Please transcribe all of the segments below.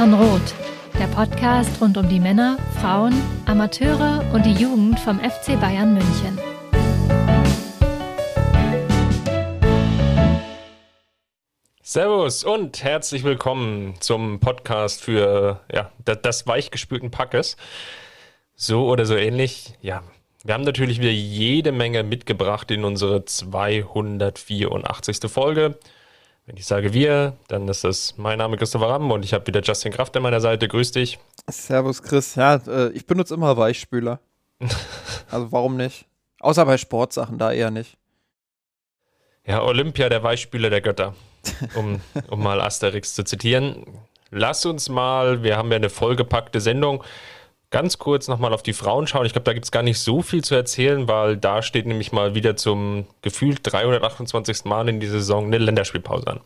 schon rot, der Podcast rund um die Männer, Frauen, Amateure und die Jugend vom FC Bayern München. Servus und herzlich willkommen zum Podcast für ja, das weichgespülten Packes. So oder so ähnlich. Ja, wir haben natürlich wieder jede Menge mitgebracht in unsere 284. Folge. Wenn ich sage wir, dann ist das mein Name Christopher Ramm und ich habe wieder Justin Kraft an meiner Seite. Grüß dich. Servus Chris. Ja, äh, ich benutze immer Weichspüler. also warum nicht? Außer bei Sportsachen, da eher nicht. Ja, Olympia, der Weichspüler der Götter. Um, um mal Asterix zu zitieren. Lass uns mal, wir haben ja eine vollgepackte Sendung, ganz kurz nochmal auf die Frauen schauen. Ich glaube, da gibt es gar nicht so viel zu erzählen, weil da steht nämlich mal wieder zum gefühlt 328. Mal in dieser Saison eine Länderspielpause an.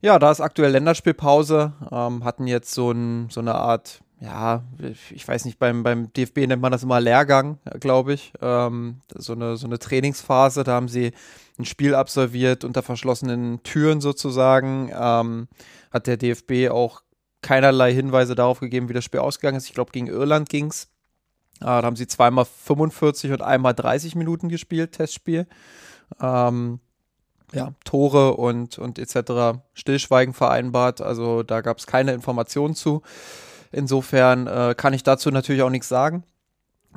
Ja, da ist aktuell Länderspielpause. Ähm, hatten jetzt so, ein, so eine Art, ja, ich weiß nicht, beim, beim DFB nennt man das immer Lehrgang, glaube ich. Ähm, so, eine, so eine Trainingsphase. Da haben sie ein Spiel absolviert unter verschlossenen Türen sozusagen. Ähm, hat der DFB auch keinerlei Hinweise darauf gegeben, wie das Spiel ausgegangen ist. Ich glaube, gegen Irland ging es. Äh, da haben sie zweimal 45 und einmal 30 Minuten gespielt, Testspiel. Ähm, ja, Tore und, und etc. Stillschweigen vereinbart. Also da gab es keine Informationen zu. Insofern äh, kann ich dazu natürlich auch nichts sagen.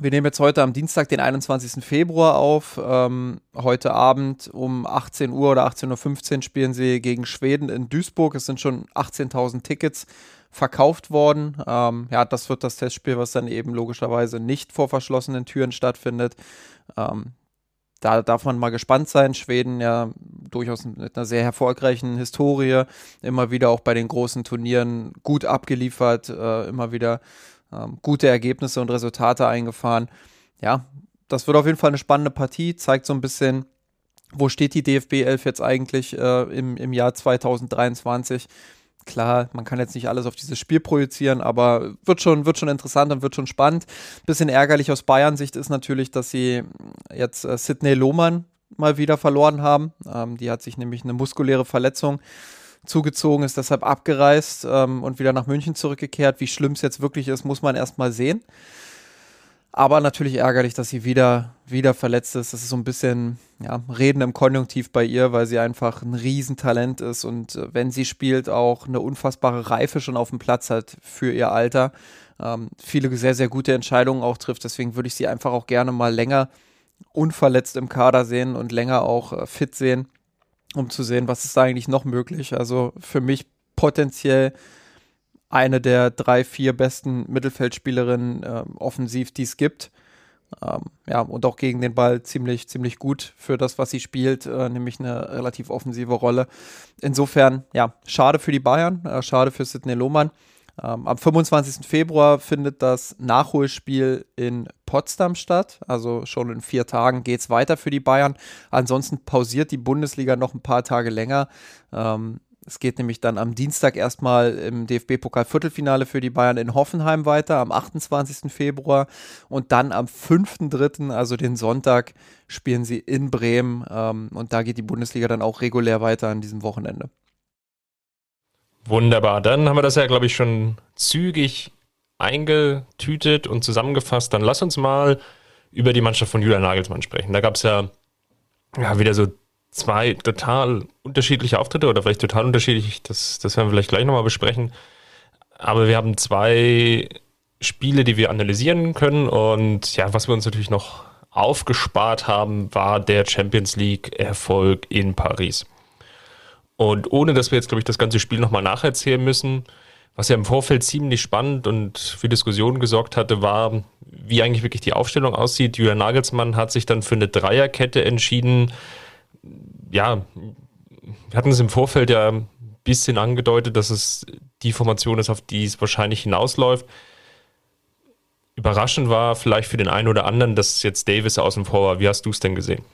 Wir nehmen jetzt heute am Dienstag, den 21. Februar auf. Ähm, heute Abend um 18 Uhr oder 18.15 Uhr spielen sie gegen Schweden in Duisburg. Es sind schon 18.000 Tickets verkauft worden. Ähm, ja, das wird das Testspiel, was dann eben logischerweise nicht vor verschlossenen Türen stattfindet. Ähm, da darf man mal gespannt sein. Schweden ja durchaus mit einer sehr erfolgreichen Historie, immer wieder auch bei den großen Turnieren gut abgeliefert, äh, immer wieder ähm, gute Ergebnisse und Resultate eingefahren. Ja, das wird auf jeden Fall eine spannende Partie, zeigt so ein bisschen, wo steht die DFB 11 jetzt eigentlich äh, im, im Jahr 2023. Klar, man kann jetzt nicht alles auf dieses Spiel projizieren, aber wird schon, wird schon interessant und wird schon spannend. Bisschen ärgerlich aus Bayern-Sicht ist natürlich, dass sie jetzt äh, Sidney Lohmann mal wieder verloren haben. Ähm, die hat sich nämlich eine muskuläre Verletzung zugezogen, ist deshalb abgereist ähm, und wieder nach München zurückgekehrt. Wie schlimm es jetzt wirklich ist, muss man erst mal sehen. Aber natürlich ärgerlich, dass sie wieder, wieder verletzt ist. Das ist so ein bisschen ja, Reden im Konjunktiv bei ihr, weil sie einfach ein Riesentalent ist und äh, wenn sie spielt, auch eine unfassbare Reife schon auf dem Platz hat für ihr Alter. Ähm, viele sehr, sehr gute Entscheidungen auch trifft. Deswegen würde ich sie einfach auch gerne mal länger unverletzt im Kader sehen und länger auch äh, fit sehen um zu sehen, was ist da eigentlich noch möglich. Also für mich potenziell eine der drei, vier besten Mittelfeldspielerinnen äh, offensiv, die es gibt. Ähm, ja, und auch gegen den Ball ziemlich, ziemlich gut für das, was sie spielt, äh, nämlich eine relativ offensive Rolle. Insofern, ja, schade für die Bayern, äh, schade für Sidney Lohmann. Ähm, am 25. Februar findet das Nachholspiel in Potsdam statt. Also schon in vier Tagen geht es weiter für die Bayern. Ansonsten pausiert die Bundesliga noch ein paar Tage länger. Ähm, es geht nämlich dann am Dienstag erstmal im DFB-Pokal-Viertelfinale für die Bayern in Hoffenheim weiter, am 28. Februar. Und dann am 5.3., also den Sonntag, spielen sie in Bremen. Ähm, und da geht die Bundesliga dann auch regulär weiter an diesem Wochenende. Wunderbar. Dann haben wir das ja, glaube ich, schon zügig eingetütet und zusammengefasst. Dann lass uns mal über die Mannschaft von Julian Nagelsmann sprechen. Da gab es ja, ja wieder so zwei total unterschiedliche Auftritte oder vielleicht total unterschiedlich. Das, das werden wir vielleicht gleich nochmal besprechen. Aber wir haben zwei Spiele, die wir analysieren können. Und ja, was wir uns natürlich noch aufgespart haben, war der Champions League-Erfolg in Paris. Und ohne, dass wir jetzt, glaube ich, das ganze Spiel nochmal nacherzählen müssen, was ja im Vorfeld ziemlich spannend und für Diskussionen gesorgt hatte, war, wie eigentlich wirklich die Aufstellung aussieht. Julian Nagelsmann hat sich dann für eine Dreierkette entschieden. Ja, wir hatten es im Vorfeld ja ein bisschen angedeutet, dass es die Formation ist, auf die es wahrscheinlich hinausläuft. Überraschend war vielleicht für den einen oder anderen, dass jetzt Davis außen vor war. Wie hast du es denn gesehen?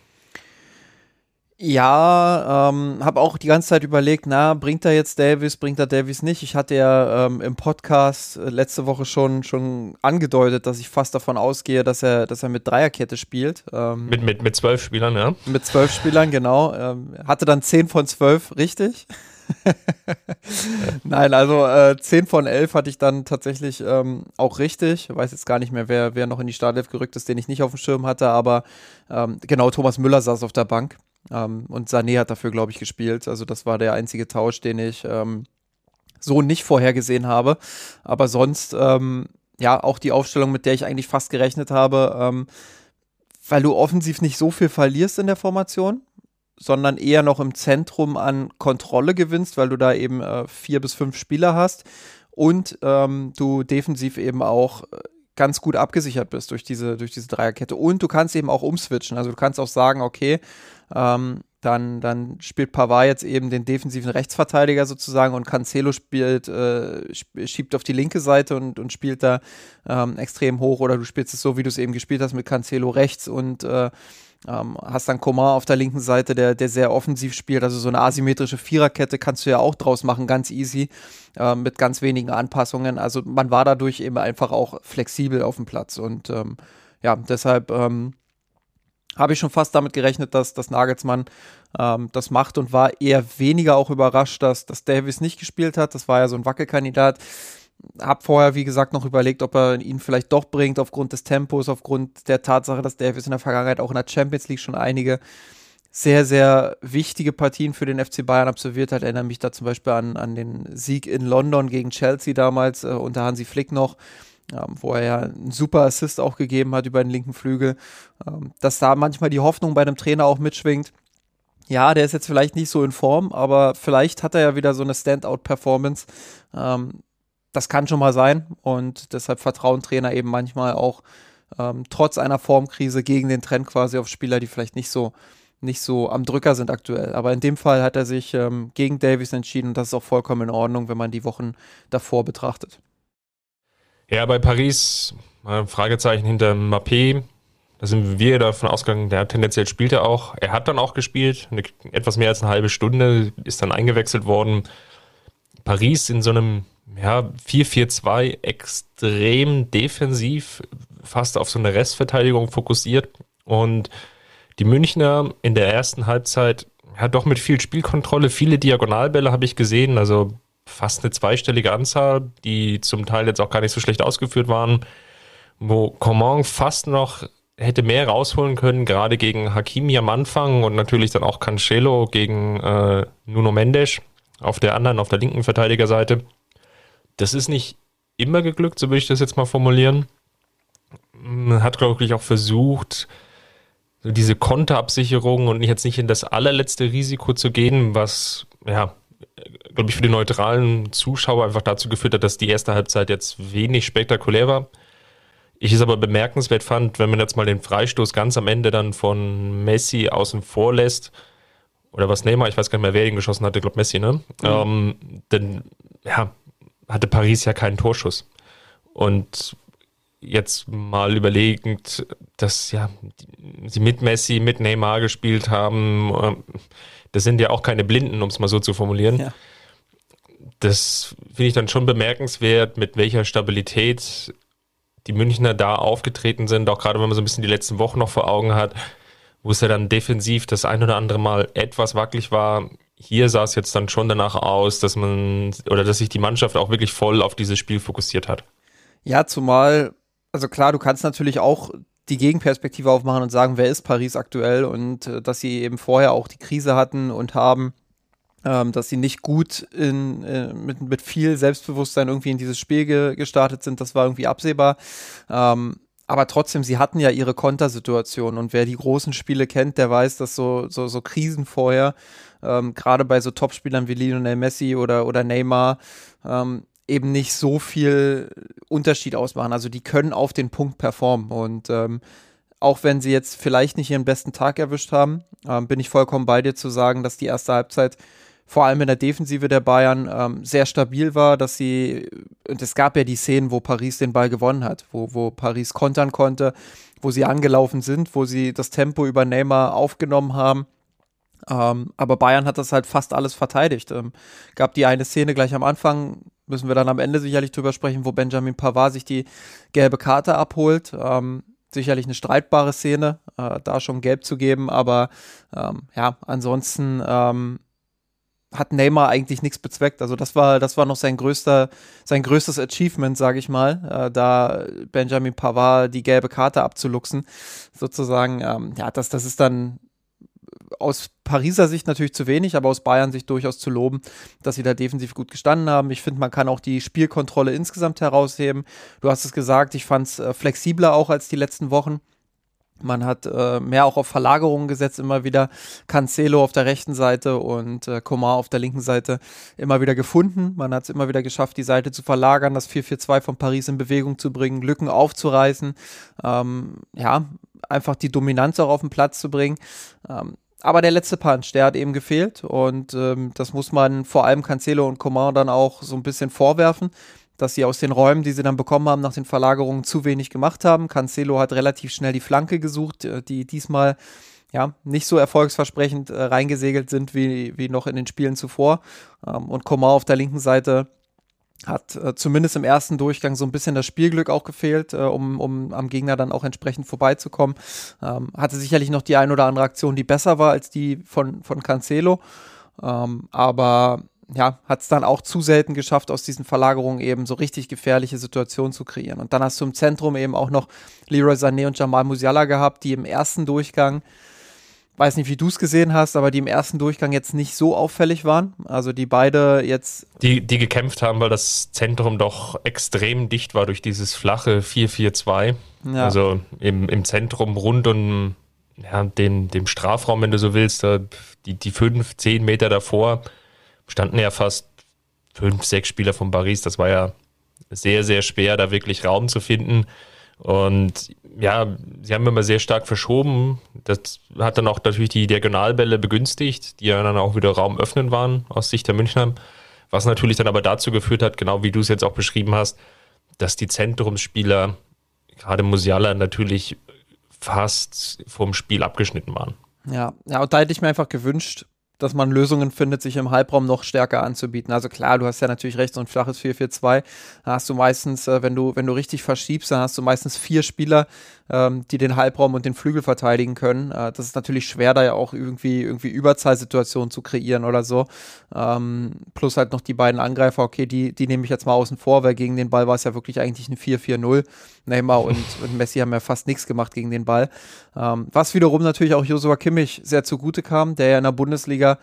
Ja, ähm, habe auch die ganze Zeit überlegt, na, bringt er jetzt Davis, bringt er Davis nicht? Ich hatte ja ähm, im Podcast äh, letzte Woche schon, schon angedeutet, dass ich fast davon ausgehe, dass er, dass er mit Dreierkette spielt. Ähm, mit, mit, mit zwölf Spielern, ja? Mit zwölf Spielern, genau. Ähm, hatte dann zehn von zwölf richtig. Nein, also äh, 10 von 11 hatte ich dann tatsächlich ähm, auch richtig. Ich weiß jetzt gar nicht mehr, wer, wer noch in die Startelf gerückt ist, den ich nicht auf dem Schirm hatte, aber ähm, genau, Thomas Müller saß auf der Bank ähm, und Sané hat dafür, glaube ich, gespielt. Also das war der einzige Tausch, den ich ähm, so nicht vorhergesehen habe. Aber sonst, ähm, ja, auch die Aufstellung, mit der ich eigentlich fast gerechnet habe, ähm, weil du offensiv nicht so viel verlierst in der Formation, sondern eher noch im Zentrum an Kontrolle gewinnst, weil du da eben äh, vier bis fünf Spieler hast und ähm, du defensiv eben auch äh, ganz gut abgesichert bist durch diese, durch diese Dreierkette. Und du kannst eben auch umswitchen. Also du kannst auch sagen, okay, ähm, dann, dann spielt Pavard jetzt eben den defensiven Rechtsverteidiger sozusagen und Cancelo spielt, äh, schiebt auf die linke Seite und, und spielt da ähm, extrem hoch oder du spielst es so, wie du es eben gespielt hast mit Cancelo rechts und äh, ähm, hast dann Komar auf der linken Seite, der, der sehr offensiv spielt. Also so eine asymmetrische Viererkette kannst du ja auch draus machen, ganz easy, äh, mit ganz wenigen Anpassungen. Also man war dadurch eben einfach auch flexibel auf dem Platz und ähm, ja, deshalb ähm, habe ich schon fast damit gerechnet, dass, dass Nagelsmann ähm, das macht und war eher weniger auch überrascht, dass, dass Davis nicht gespielt hat. Das war ja so ein Wackelkandidat. Hab vorher, wie gesagt, noch überlegt, ob er ihn vielleicht doch bringt, aufgrund des Tempos, aufgrund der Tatsache, dass Davis in der Vergangenheit auch in der Champions League schon einige sehr, sehr wichtige Partien für den FC Bayern absolviert hat. Erinnere mich da zum Beispiel an, an den Sieg in London gegen Chelsea damals, äh, unter Hansi Flick noch ähm, wo er ja einen super Assist auch gegeben hat über den linken Flügel, ähm, dass da manchmal die Hoffnung bei einem Trainer auch mitschwingt. Ja, der ist jetzt vielleicht nicht so in Form, aber vielleicht hat er ja wieder so eine Standout-Performance. Ähm, das kann schon mal sein und deshalb vertrauen Trainer eben manchmal auch ähm, trotz einer Formkrise gegen den Trend quasi auf Spieler, die vielleicht nicht so nicht so am Drücker sind aktuell. Aber in dem Fall hat er sich ähm, gegen Davies entschieden und das ist auch vollkommen in Ordnung, wenn man die Wochen davor betrachtet. Ja, bei Paris, Fragezeichen hinter Mappé. Da sind wir davon ausgegangen, der tendenziell spielt er auch. Er hat dann auch gespielt, eine, etwas mehr als eine halbe Stunde, ist dann eingewechselt worden. Paris in so einem ja, 4-4-2 extrem defensiv, fast auf so eine Restverteidigung fokussiert. Und die Münchner in der ersten Halbzeit, ja, doch mit viel Spielkontrolle, viele Diagonalbälle habe ich gesehen. Also fast eine zweistellige Anzahl, die zum Teil jetzt auch gar nicht so schlecht ausgeführt waren, wo Coman fast noch hätte mehr rausholen können, gerade gegen Hakimi am Anfang und natürlich dann auch Cancelo gegen äh, Nuno Mendes auf der anderen, auf der linken Verteidigerseite. Das ist nicht immer geglückt, so würde ich das jetzt mal formulieren. Man hat, glaube ich, auch versucht, diese Konterabsicherung und jetzt nicht in das allerletzte Risiko zu gehen, was ja glaube ich, für die neutralen Zuschauer einfach dazu geführt hat, dass die erste Halbzeit jetzt wenig spektakulär war. Ich es aber bemerkenswert fand, wenn man jetzt mal den Freistoß ganz am Ende dann von Messi außen vor lässt, oder was Neymar, ich weiß gar nicht mehr, wer ihn geschossen hatte, glaube Messi, ne? Mhm. Ähm, dann, ja, hatte Paris ja keinen Torschuss. Und jetzt mal überlegend, dass ja sie mit Messi, mit Neymar gespielt haben, ähm, das sind ja auch keine Blinden, um es mal so zu formulieren. Ja. Das finde ich dann schon bemerkenswert, mit welcher Stabilität die Münchner da aufgetreten sind, auch gerade wenn man so ein bisschen die letzten Wochen noch vor Augen hat, wo es ja dann defensiv das ein oder andere Mal etwas wackelig war. Hier sah es jetzt dann schon danach aus, dass man oder dass sich die Mannschaft auch wirklich voll auf dieses Spiel fokussiert hat. Ja, zumal, also klar, du kannst natürlich auch die Gegenperspektive aufmachen und sagen, wer ist Paris aktuell und äh, dass sie eben vorher auch die Krise hatten und haben, ähm, dass sie nicht gut in, äh, mit, mit viel Selbstbewusstsein irgendwie in dieses Spiel ge gestartet sind, das war irgendwie absehbar. Ähm, aber trotzdem, sie hatten ja ihre Kontersituation und wer die großen Spiele kennt, der weiß, dass so, so, so Krisen vorher, ähm, gerade bei so Topspielern wie Lionel Messi oder, oder Neymar, ähm, eben nicht so viel Unterschied ausmachen. Also die können auf den Punkt performen und ähm, auch wenn sie jetzt vielleicht nicht ihren besten Tag erwischt haben, ähm, bin ich vollkommen bei dir zu sagen, dass die erste Halbzeit vor allem in der Defensive der Bayern ähm, sehr stabil war, dass sie, und es gab ja die Szenen, wo Paris den Ball gewonnen hat, wo, wo Paris kontern konnte, wo sie angelaufen sind, wo sie das Tempo über Neymar aufgenommen haben. Ähm, aber Bayern hat das halt fast alles verteidigt. Ähm, gab die eine Szene gleich am Anfang, müssen wir dann am Ende sicherlich drüber sprechen, wo Benjamin Pavard sich die gelbe Karte abholt. Ähm, sicherlich eine streitbare Szene, äh, da schon gelb zu geben, aber ähm, ja, ansonsten ähm, hat Neymar eigentlich nichts bezweckt. Also das war, das war noch sein größter, sein größtes Achievement, sage ich mal, äh, da Benjamin Pavard die gelbe Karte abzuluxen, sozusagen. Ähm, ja, das, das ist dann aus Pariser Sicht natürlich zu wenig, aber aus Bayern Sicht durchaus zu loben, dass sie da defensiv gut gestanden haben. Ich finde, man kann auch die Spielkontrolle insgesamt herausheben. Du hast es gesagt, ich fand es äh, flexibler auch als die letzten Wochen. Man hat äh, mehr auch auf Verlagerungen gesetzt, immer wieder Cancelo auf der rechten Seite und äh, Komar auf der linken Seite immer wieder gefunden. Man hat es immer wieder geschafft, die Seite zu verlagern, das 4-4-2 von Paris in Bewegung zu bringen, Lücken aufzureißen, ähm, ja, einfach die Dominanz auch auf den Platz zu bringen. Ähm, aber der letzte Punch, der hat eben gefehlt und ähm, das muss man vor allem Cancelo und Coman dann auch so ein bisschen vorwerfen, dass sie aus den Räumen, die sie dann bekommen haben nach den Verlagerungen, zu wenig gemacht haben. Cancelo hat relativ schnell die Flanke gesucht, äh, die diesmal ja, nicht so erfolgsversprechend äh, reingesegelt sind wie, wie noch in den Spielen zuvor. Ähm, und Coman auf der linken Seite hat äh, zumindest im ersten Durchgang so ein bisschen das Spielglück auch gefehlt, äh, um, um am Gegner dann auch entsprechend vorbeizukommen. Ähm, hatte sicherlich noch die ein oder andere Aktion, die besser war als die von, von Cancelo. Ähm, aber ja, hat es dann auch zu selten geschafft, aus diesen Verlagerungen eben so richtig gefährliche Situationen zu kreieren. Und dann hast du im Zentrum eben auch noch Leroy Sané und Jamal Musiala gehabt, die im ersten Durchgang weiß nicht, wie du es gesehen hast, aber die im ersten Durchgang jetzt nicht so auffällig waren. Also die beide jetzt. Die, die gekämpft haben, weil das Zentrum doch extrem dicht war durch dieses flache 4-4-2. Ja. Also im, im Zentrum rund um ja, den, dem Strafraum, wenn du so willst, die, die fünf, zehn Meter davor standen ja fast fünf, sechs Spieler von Paris. Das war ja sehr, sehr schwer, da wirklich Raum zu finden. Und ja, sie haben immer sehr stark verschoben. Das hat dann auch natürlich die Diagonalbälle begünstigt, die ja dann auch wieder Raum öffnen waren aus Sicht der Münchner. Was natürlich dann aber dazu geführt hat, genau wie du es jetzt auch beschrieben hast, dass die Zentrumsspieler, gerade Musiala, natürlich fast vom Spiel abgeschnitten waren. Ja, ja, und da hätte ich mir einfach gewünscht, dass man Lösungen findet, sich im Halbraum noch stärker anzubieten. Also klar, du hast ja natürlich recht, so ein flaches 4-4-2, da hast du meistens, äh, wenn du, wenn du richtig verschiebst, dann hast du meistens vier Spieler, ähm, die den Halbraum und den Flügel verteidigen können. Äh, das ist natürlich schwer, da ja auch irgendwie, irgendwie Überzahlsituationen zu kreieren oder so. Ähm, plus halt noch die beiden Angreifer, okay, die, die nehme ich jetzt mal außen vor, weil gegen den Ball war es ja wirklich eigentlich ein 4-4-0. Neymar und, und Messi haben ja fast nichts gemacht gegen den Ball. Ähm, was wiederum natürlich auch Josua Kimmich sehr zugute kam, der ja in der Bundesliga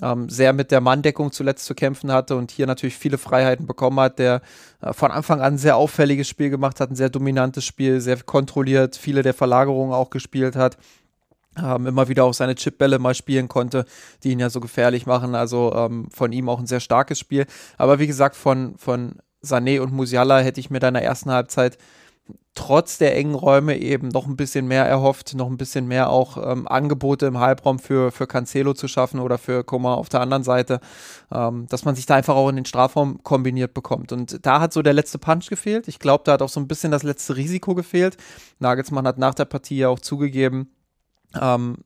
ähm, sehr mit der Manndeckung zuletzt zu kämpfen hatte und hier natürlich viele Freiheiten bekommen hat, der äh, von Anfang an ein sehr auffälliges Spiel gemacht hat, ein sehr dominantes Spiel, sehr kontrolliert, viele der Verlagerungen auch gespielt hat. Ähm, immer wieder auch seine Chipbälle mal spielen konnte, die ihn ja so gefährlich machen. Also ähm, von ihm auch ein sehr starkes Spiel. Aber wie gesagt, von, von Sané und Musiala hätte ich mir da in der ersten Halbzeit trotz der engen Räume eben noch ein bisschen mehr erhofft, noch ein bisschen mehr auch ähm, Angebote im Halbraum für, für Cancelo zu schaffen oder für Koma auf der anderen Seite, ähm, dass man sich da einfach auch in den Strafraum kombiniert bekommt. Und da hat so der letzte Punch gefehlt. Ich glaube, da hat auch so ein bisschen das letzte Risiko gefehlt. Nagelsmann hat nach der Partie ja auch zugegeben, ähm,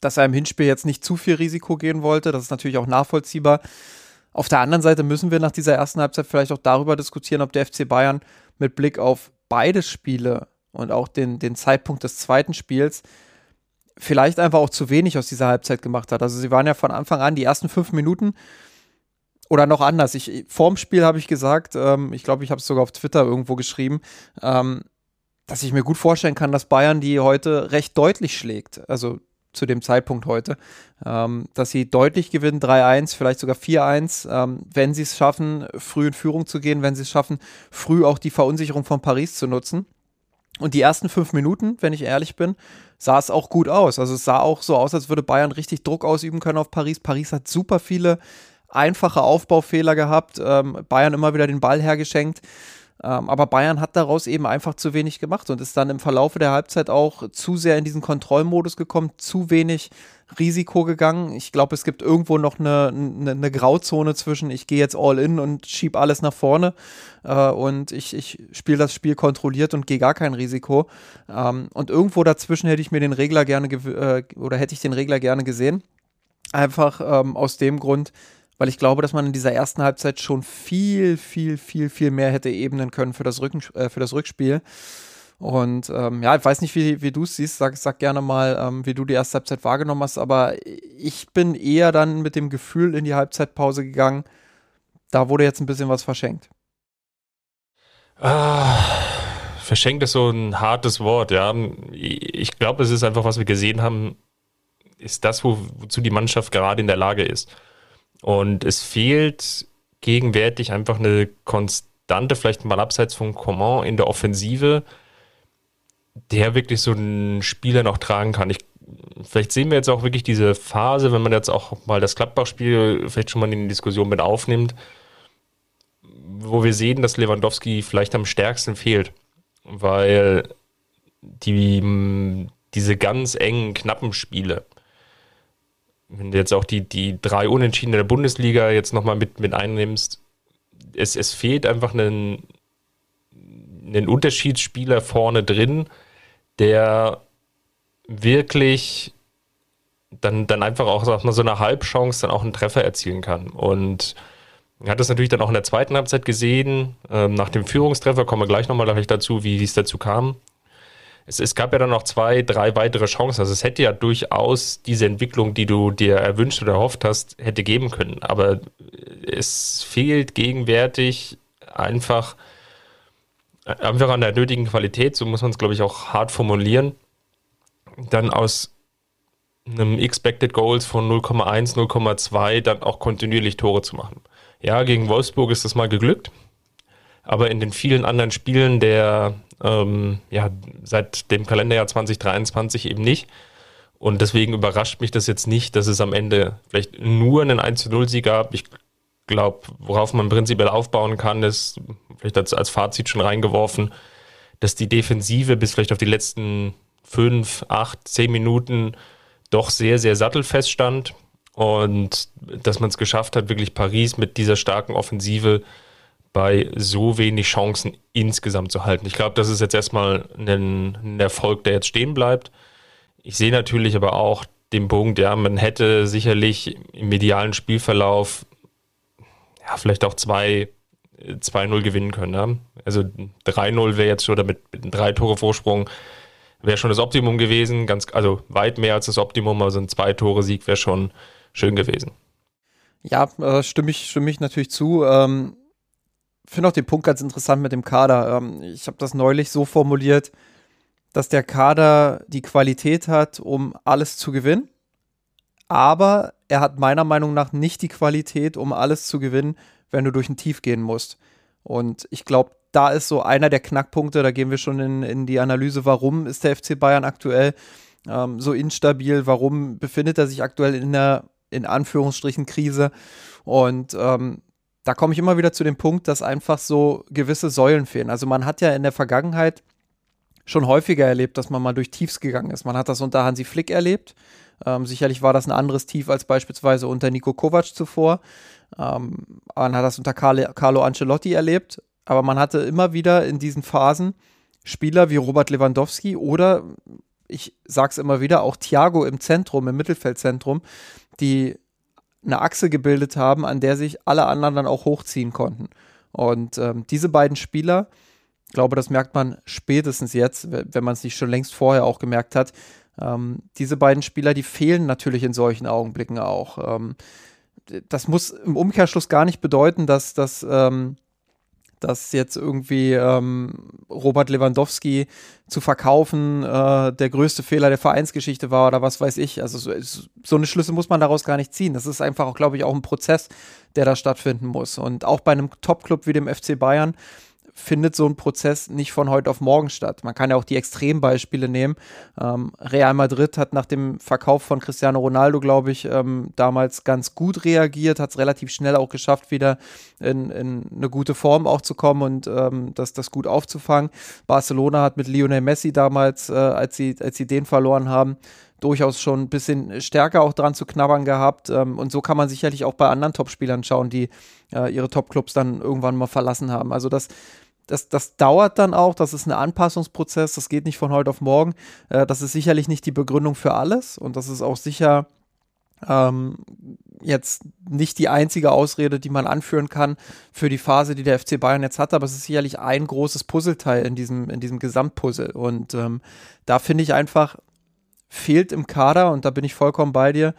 dass er im Hinspiel jetzt nicht zu viel Risiko gehen wollte. Das ist natürlich auch nachvollziehbar. Auf der anderen Seite müssen wir nach dieser ersten Halbzeit vielleicht auch darüber diskutieren, ob der FC Bayern mit Blick auf beide Spiele und auch den, den Zeitpunkt des zweiten Spiels vielleicht einfach auch zu wenig aus dieser Halbzeit gemacht hat. Also sie waren ja von Anfang an die ersten fünf Minuten oder noch anders. Ich, vorm Spiel habe ich gesagt, ähm, ich glaube, ich habe es sogar auf Twitter irgendwo geschrieben, ähm, dass ich mir gut vorstellen kann, dass Bayern die heute recht deutlich schlägt. Also zu dem Zeitpunkt heute, ähm, dass sie deutlich gewinnen, 3-1, vielleicht sogar 4-1, ähm, wenn sie es schaffen, früh in Führung zu gehen, wenn sie es schaffen, früh auch die Verunsicherung von Paris zu nutzen. Und die ersten fünf Minuten, wenn ich ehrlich bin, sah es auch gut aus. Also es sah auch so aus, als würde Bayern richtig Druck ausüben können auf Paris. Paris hat super viele einfache Aufbaufehler gehabt, ähm, Bayern immer wieder den Ball hergeschenkt. Ähm, aber Bayern hat daraus eben einfach zu wenig gemacht und ist dann im Verlaufe der Halbzeit auch zu sehr in diesen Kontrollmodus gekommen, zu wenig Risiko gegangen. Ich glaube, es gibt irgendwo noch eine, eine, eine, Grauzone zwischen, ich gehe jetzt all in und schieb alles nach vorne äh, und ich, ich spiele das Spiel kontrolliert und gehe gar kein Risiko. Ähm, und irgendwo dazwischen hätte ich mir den Regler gerne äh, oder hätte ich den Regler gerne gesehen. Einfach ähm, aus dem Grund, weil ich glaube, dass man in dieser ersten Halbzeit schon viel, viel, viel, viel mehr hätte ebnen können für das, Rücken, äh, für das Rückspiel. Und ähm, ja, ich weiß nicht, wie, wie du es siehst. Sag, sag gerne mal, ähm, wie du die erste Halbzeit wahrgenommen hast. Aber ich bin eher dann mit dem Gefühl in die Halbzeitpause gegangen, da wurde jetzt ein bisschen was verschenkt. Ah, verschenkt ist so ein hartes Wort, ja. Ich glaube, es ist einfach, was wir gesehen haben, ist das, wo, wozu die Mannschaft gerade in der Lage ist. Und es fehlt gegenwärtig einfach eine konstante, vielleicht mal abseits von Coman in der Offensive, der wirklich so einen Spieler noch tragen kann. Ich, vielleicht sehen wir jetzt auch wirklich diese Phase, wenn man jetzt auch mal das Gladbach-Spiel vielleicht schon mal in die Diskussion mit aufnimmt, wo wir sehen, dass Lewandowski vielleicht am stärksten fehlt, weil die, diese ganz engen, knappen Spiele, wenn du jetzt auch die, die drei Unentschieden der Bundesliga jetzt nochmal mit, mit einnimmst, es, es fehlt einfach ein, ein Unterschiedsspieler vorne drin, der wirklich dann, dann einfach auch sag mal, so eine Halbchance dann auch einen Treffer erzielen kann. Und hat das natürlich dann auch in der zweiten Halbzeit gesehen. Ähm, nach dem Führungstreffer kommen wir gleich nochmal dazu, wie es dazu kam. Es, es, gab ja dann noch zwei, drei weitere Chancen. Also es hätte ja durchaus diese Entwicklung, die du dir erwünscht oder erhofft hast, hätte geben können. Aber es fehlt gegenwärtig einfach, einfach an der nötigen Qualität, so muss man es, glaube ich, auch hart formulieren. Dann aus einem Expected Goals von 0,1, 0,2 dann auch kontinuierlich Tore zu machen. Ja, gegen Wolfsburg ist das mal geglückt, aber in den vielen anderen Spielen der, ähm, ja, seit dem Kalenderjahr 2023 eben nicht. Und deswegen überrascht mich das jetzt nicht, dass es am Ende vielleicht nur einen 1-0-Sieg gab. Ich glaube, worauf man prinzipiell aufbauen kann, ist vielleicht als, als Fazit schon reingeworfen, dass die Defensive bis vielleicht auf die letzten fünf, acht, zehn Minuten doch sehr, sehr sattelfest stand und dass man es geschafft hat, wirklich Paris mit dieser starken Offensive bei so wenig Chancen insgesamt zu halten. Ich glaube, das ist jetzt erstmal ein, ein, Erfolg, der jetzt stehen bleibt. Ich sehe natürlich aber auch den Punkt, ja, man hätte sicherlich im medialen Spielverlauf ja, vielleicht auch 2-0 gewinnen können. Ja? Also 3-0 wäre jetzt schon, oder mit, mit einem Drei-Tore-Vorsprung wäre schon das Optimum gewesen, ganz, also weit mehr als das Optimum, also ein Zwei-Tore-Sieg wäre schon schön gewesen. Ja, äh, stimme, ich, stimme ich natürlich zu. Ähm, Finde auch den Punkt ganz interessant mit dem Kader. Ähm, ich habe das neulich so formuliert, dass der Kader die Qualität hat, um alles zu gewinnen. Aber er hat meiner Meinung nach nicht die Qualität, um alles zu gewinnen, wenn du durch ein Tief gehen musst. Und ich glaube, da ist so einer der Knackpunkte, da gehen wir schon in, in die Analyse, warum ist der FC Bayern aktuell ähm, so instabil, warum befindet er sich aktuell in der in Anführungsstrichen Krise. Und ähm, da komme ich immer wieder zu dem Punkt, dass einfach so gewisse Säulen fehlen. Also man hat ja in der Vergangenheit schon häufiger erlebt, dass man mal durch Tiefs gegangen ist. Man hat das unter Hansi Flick erlebt. Ähm, sicherlich war das ein anderes Tief als beispielsweise unter Nico Kovac zuvor. Ähm, man hat das unter Carle, Carlo Ancelotti erlebt. Aber man hatte immer wieder in diesen Phasen Spieler wie Robert Lewandowski oder ich sag's immer wieder, auch Thiago im Zentrum, im Mittelfeldzentrum, die eine Achse gebildet haben, an der sich alle anderen dann auch hochziehen konnten. Und ähm, diese beiden Spieler, glaube, das merkt man spätestens jetzt, wenn man es nicht schon längst vorher auch gemerkt hat, ähm, diese beiden Spieler, die fehlen natürlich in solchen Augenblicken auch. Ähm, das muss im Umkehrschluss gar nicht bedeuten, dass, dass ähm, dass jetzt irgendwie ähm, Robert Lewandowski zu verkaufen äh, der größte Fehler der Vereinsgeschichte war oder was weiß ich. Also so, so eine Schlüsse muss man daraus gar nicht ziehen. Das ist einfach auch, glaube ich, auch ein Prozess, der da stattfinden muss. Und auch bei einem Top-Club wie dem FC Bayern findet so ein Prozess nicht von heute auf morgen statt. Man kann ja auch die Extrembeispiele nehmen. Ähm, Real Madrid hat nach dem Verkauf von Cristiano Ronaldo, glaube ich, ähm, damals ganz gut reagiert, hat es relativ schnell auch geschafft, wieder in, in, eine gute Form auch zu kommen und ähm, das, das gut aufzufangen. Barcelona hat mit Lionel Messi damals, äh, als, sie, als sie den verloren haben, durchaus schon ein bisschen stärker auch dran zu knabbern gehabt. Ähm, und so kann man sicherlich auch bei anderen Topspielern schauen, die äh, ihre Topclubs dann irgendwann mal verlassen haben. Also das das, das dauert dann auch, das ist ein Anpassungsprozess, das geht nicht von heute auf morgen. Äh, das ist sicherlich nicht die Begründung für alles und das ist auch sicher Ähm, jetzt nicht die einzige Ausrede, die man anführen kann für die Phase, die der FC Bayern jetzt hat, aber es ist sicherlich ein großes Puzzleteil in diesem, in diesem Gesamtpuzzle. Und ähm, da finde ich einfach, fehlt im Kader, und da bin ich vollkommen bei dir,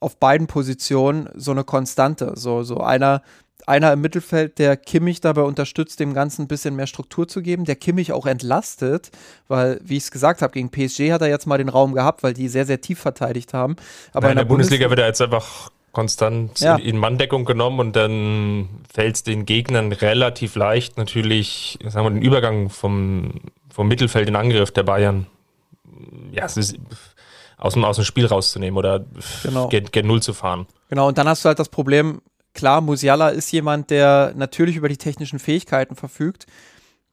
auf beiden Positionen so eine Konstante. So, so einer, einer im Mittelfeld, der Kimmich dabei unterstützt, dem Ganzen ein bisschen mehr Struktur zu geben, der Kimmich auch entlastet, weil, wie ich es gesagt habe, gegen PSG hat er jetzt mal den Raum gehabt, weil die sehr, sehr tief verteidigt haben. Aber Nein, in der, der Bundesliga wird er jetzt einfach konstant ja. in Manndeckung genommen und dann fällt es den Gegnern relativ leicht, natürlich, sagen wir, den Übergang vom, vom Mittelfeld in Angriff der Bayern. Ja, es ist aus dem, aus dem Spiel rauszunehmen oder genau. gen, gen Null zu fahren. Genau, und dann hast du halt das Problem, klar, Musiala ist jemand, der natürlich über die technischen Fähigkeiten verfügt,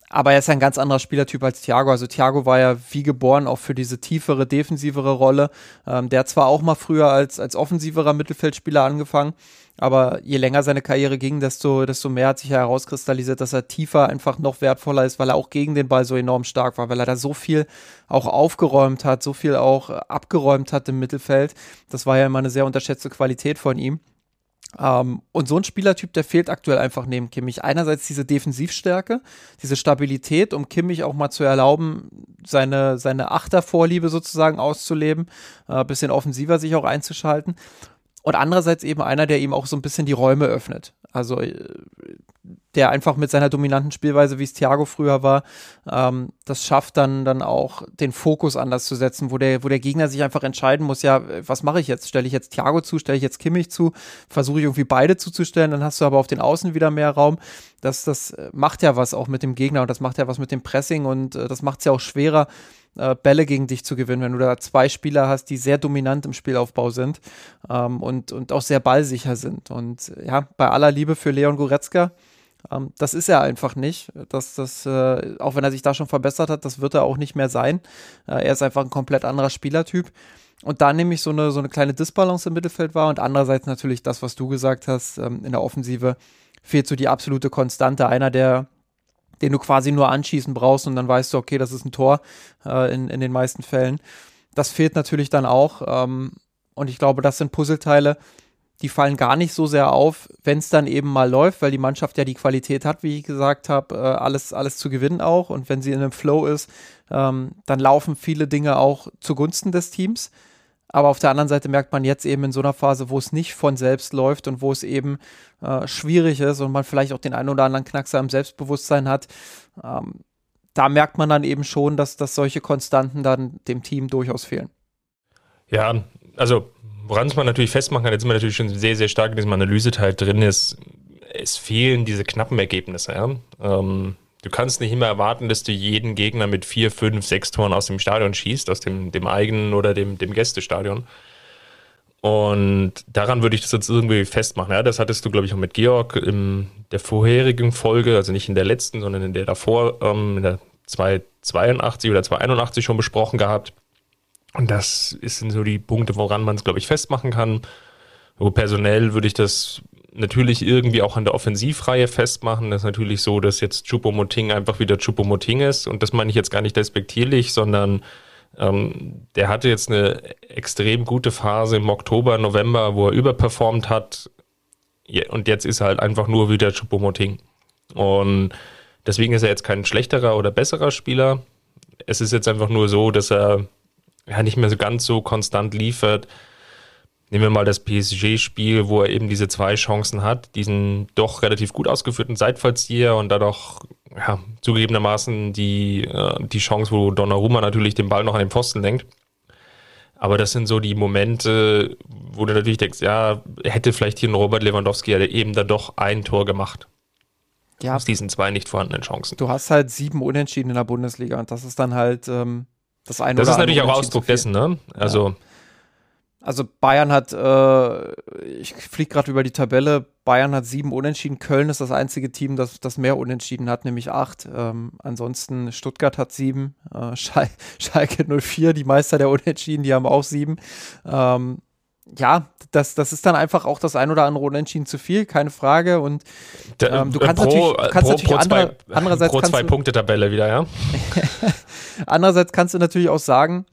aber er ist ein ganz anderer Spielertyp als Thiago. Also Thiago war ja wie geboren auch für diese tiefere, defensivere Rolle. Ähm, der hat zwar auch mal früher als, als offensiverer Mittelfeldspieler angefangen, aber je länger seine Karriere ging, desto, desto mehr hat sich herauskristallisiert, dass er tiefer einfach noch wertvoller ist, weil er auch gegen den Ball so enorm stark war, weil er da so viel auch aufgeräumt hat, so viel auch abgeräumt hat im Mittelfeld. Das war ja immer eine sehr unterschätzte Qualität von ihm. Ähm, und so ein Spielertyp, der fehlt aktuell einfach neben Kimmich. Einerseits diese Defensivstärke, diese Stabilität, um Kimmich auch mal zu erlauben, seine, seine Achtervorliebe sozusagen auszuleben, äh, bisschen offensiver sich auch einzuschalten. Und andererseits eben einer, der ihm auch so ein bisschen die Räume öffnet. Also äh, der einfach mit seiner dominanten Spielweise, wie es Thiago früher war, ähm, das schafft dann, dann auch den Fokus anders zu setzen, wo der, wo der Gegner sich einfach entscheiden muss, ja, was mache ich jetzt? Stelle ich jetzt Thiago zu, stelle ich jetzt Kimmich zu, versuche ich irgendwie beide zuzustellen, dann hast du aber auf den Außen wieder mehr Raum. Das, das macht ja was auch mit dem Gegner und das macht ja was mit dem Pressing und äh, das macht es ja auch schwerer, äh, Bälle gegen dich zu gewinnen, wenn du da zwei Spieler hast, die sehr dominant im Spielaufbau sind ähm, und, und auch sehr ballsicher sind. Und ja, bei aller Liebe für Leon Goretzka, ähm, das ist er einfach nicht. Das, das, äh, auch wenn er sich da schon verbessert hat, das wird er auch nicht mehr sein. Äh, er ist einfach ein komplett anderer Spielertyp. Und da nehme ich so eine, so eine kleine Disbalance im Mittelfeld war und andererseits natürlich das, was du gesagt hast, ähm, in der Offensive fehlt so die absolute Konstante. Einer, der, den du quasi nur anschießen brauchst und dann weißt du, okay, das ist ein Tor äh, in, in den meisten Fällen. Das fehlt natürlich dann auch. Ähm, und ich glaube, das sind Puzzleteile, die fallen gar nicht so sehr auf, wenn es dann eben mal läuft, weil die Mannschaft ja die Qualität hat, wie ich gesagt habe, äh, alles, alles zu gewinnen auch. Und wenn sie in einem Flow ist, ähm, dann laufen viele Dinge auch zugunsten des Teams. Aber auf der anderen Seite merkt man jetzt eben in so einer Phase, wo es nicht von selbst läuft und wo es eben äh, schwierig ist und man vielleicht auch den einen oder anderen Knackser im Selbstbewusstsein hat, ähm, da merkt man dann eben schon, dass, dass solche Konstanten dann dem Team durchaus fehlen. Ja, also woran es man natürlich festmachen kann, jetzt sind wir natürlich schon sehr, sehr stark in diesem Analyseteil drin ist, es fehlen diese knappen Ergebnisse. Ja? Ähm, du kannst nicht immer erwarten, dass du jeden Gegner mit vier, fünf, sechs Toren aus dem Stadion schießt, aus dem, dem eigenen oder dem, dem Gästestadion. Und daran würde ich das jetzt irgendwie festmachen. Ja, das hattest du, glaube ich, auch mit Georg in der vorherigen Folge, also nicht in der letzten, sondern in der davor, ähm, in der 282 oder 281 schon besprochen gehabt. Und das sind so die Punkte, woran man es, glaube ich, festmachen kann. So personell würde ich das natürlich irgendwie auch an der Offensivreihe festmachen. Das ist natürlich so, dass jetzt Chupomoting einfach wieder Chupomoting ist. Und das meine ich jetzt gar nicht despektierlich, sondern ähm, der hatte jetzt eine extrem gute Phase im Oktober, November, wo er überperformt hat. Und jetzt ist er halt einfach nur wieder Chupomoting. Und deswegen ist er jetzt kein schlechterer oder besserer Spieler. Es ist jetzt einfach nur so, dass er ja, nicht mehr so ganz so konstant liefert. Nehmen wir mal das PSG-Spiel, wo er eben diese zwei Chancen hat, diesen doch relativ gut ausgeführten Seitfallzieher und dadurch ja, zugegebenermaßen die, äh, die Chance, wo Donnarumma natürlich den Ball noch an den Pfosten lenkt. Aber das sind so die Momente, wo du natürlich denkst, ja, hätte vielleicht hier ein Robert Lewandowski ja eben da doch ein Tor gemacht. Ja. Aus diesen zwei nicht vorhandenen Chancen. Du hast halt sieben Unentschieden in der Bundesliga und das ist dann halt ähm, das eine Das ist natürlich auch Ausdruck dessen, ne? Also. Ja. Also Bayern hat, äh, ich fliege gerade über die Tabelle, Bayern hat sieben Unentschieden, Köln ist das einzige Team, das, das mehr Unentschieden hat, nämlich acht. Ähm, ansonsten Stuttgart hat sieben, äh, Schal Schalke 04, die Meister der Unentschieden, die haben auch sieben. Ähm, ja, das, das ist dann einfach auch das ein oder andere Unentschieden zu viel, keine Frage. Und ähm, du kannst pro, natürlich, du kannst pro, natürlich pro andere, zwei, andererseits pro zwei Punkte Tabelle wieder, ja. andererseits kannst du natürlich auch sagen,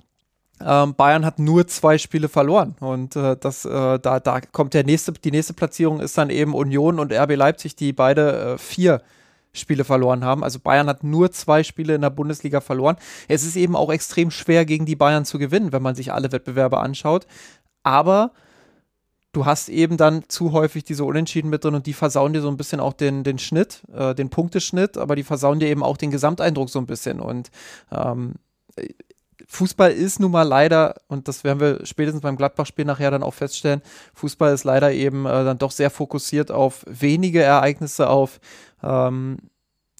ähm, Bayern hat nur zwei Spiele verloren und äh, das, äh, da, da kommt der nächste, die nächste Platzierung ist dann eben Union und RB Leipzig, die beide äh, vier Spiele verloren haben. Also Bayern hat nur zwei Spiele in der Bundesliga verloren. Es ist eben auch extrem schwer gegen die Bayern zu gewinnen, wenn man sich alle Wettbewerbe anschaut. Aber du hast eben dann zu häufig diese Unentschieden mit drin und die versauen dir so ein bisschen auch den, den Schnitt, äh, den Punkteschnitt, aber die versauen dir eben auch den Gesamteindruck so ein bisschen. Und ähm, Fußball ist nun mal leider, und das werden wir spätestens beim Gladbach-Spiel nachher dann auch feststellen, Fußball ist leider eben äh, dann doch sehr fokussiert auf wenige Ereignisse, auf, ähm,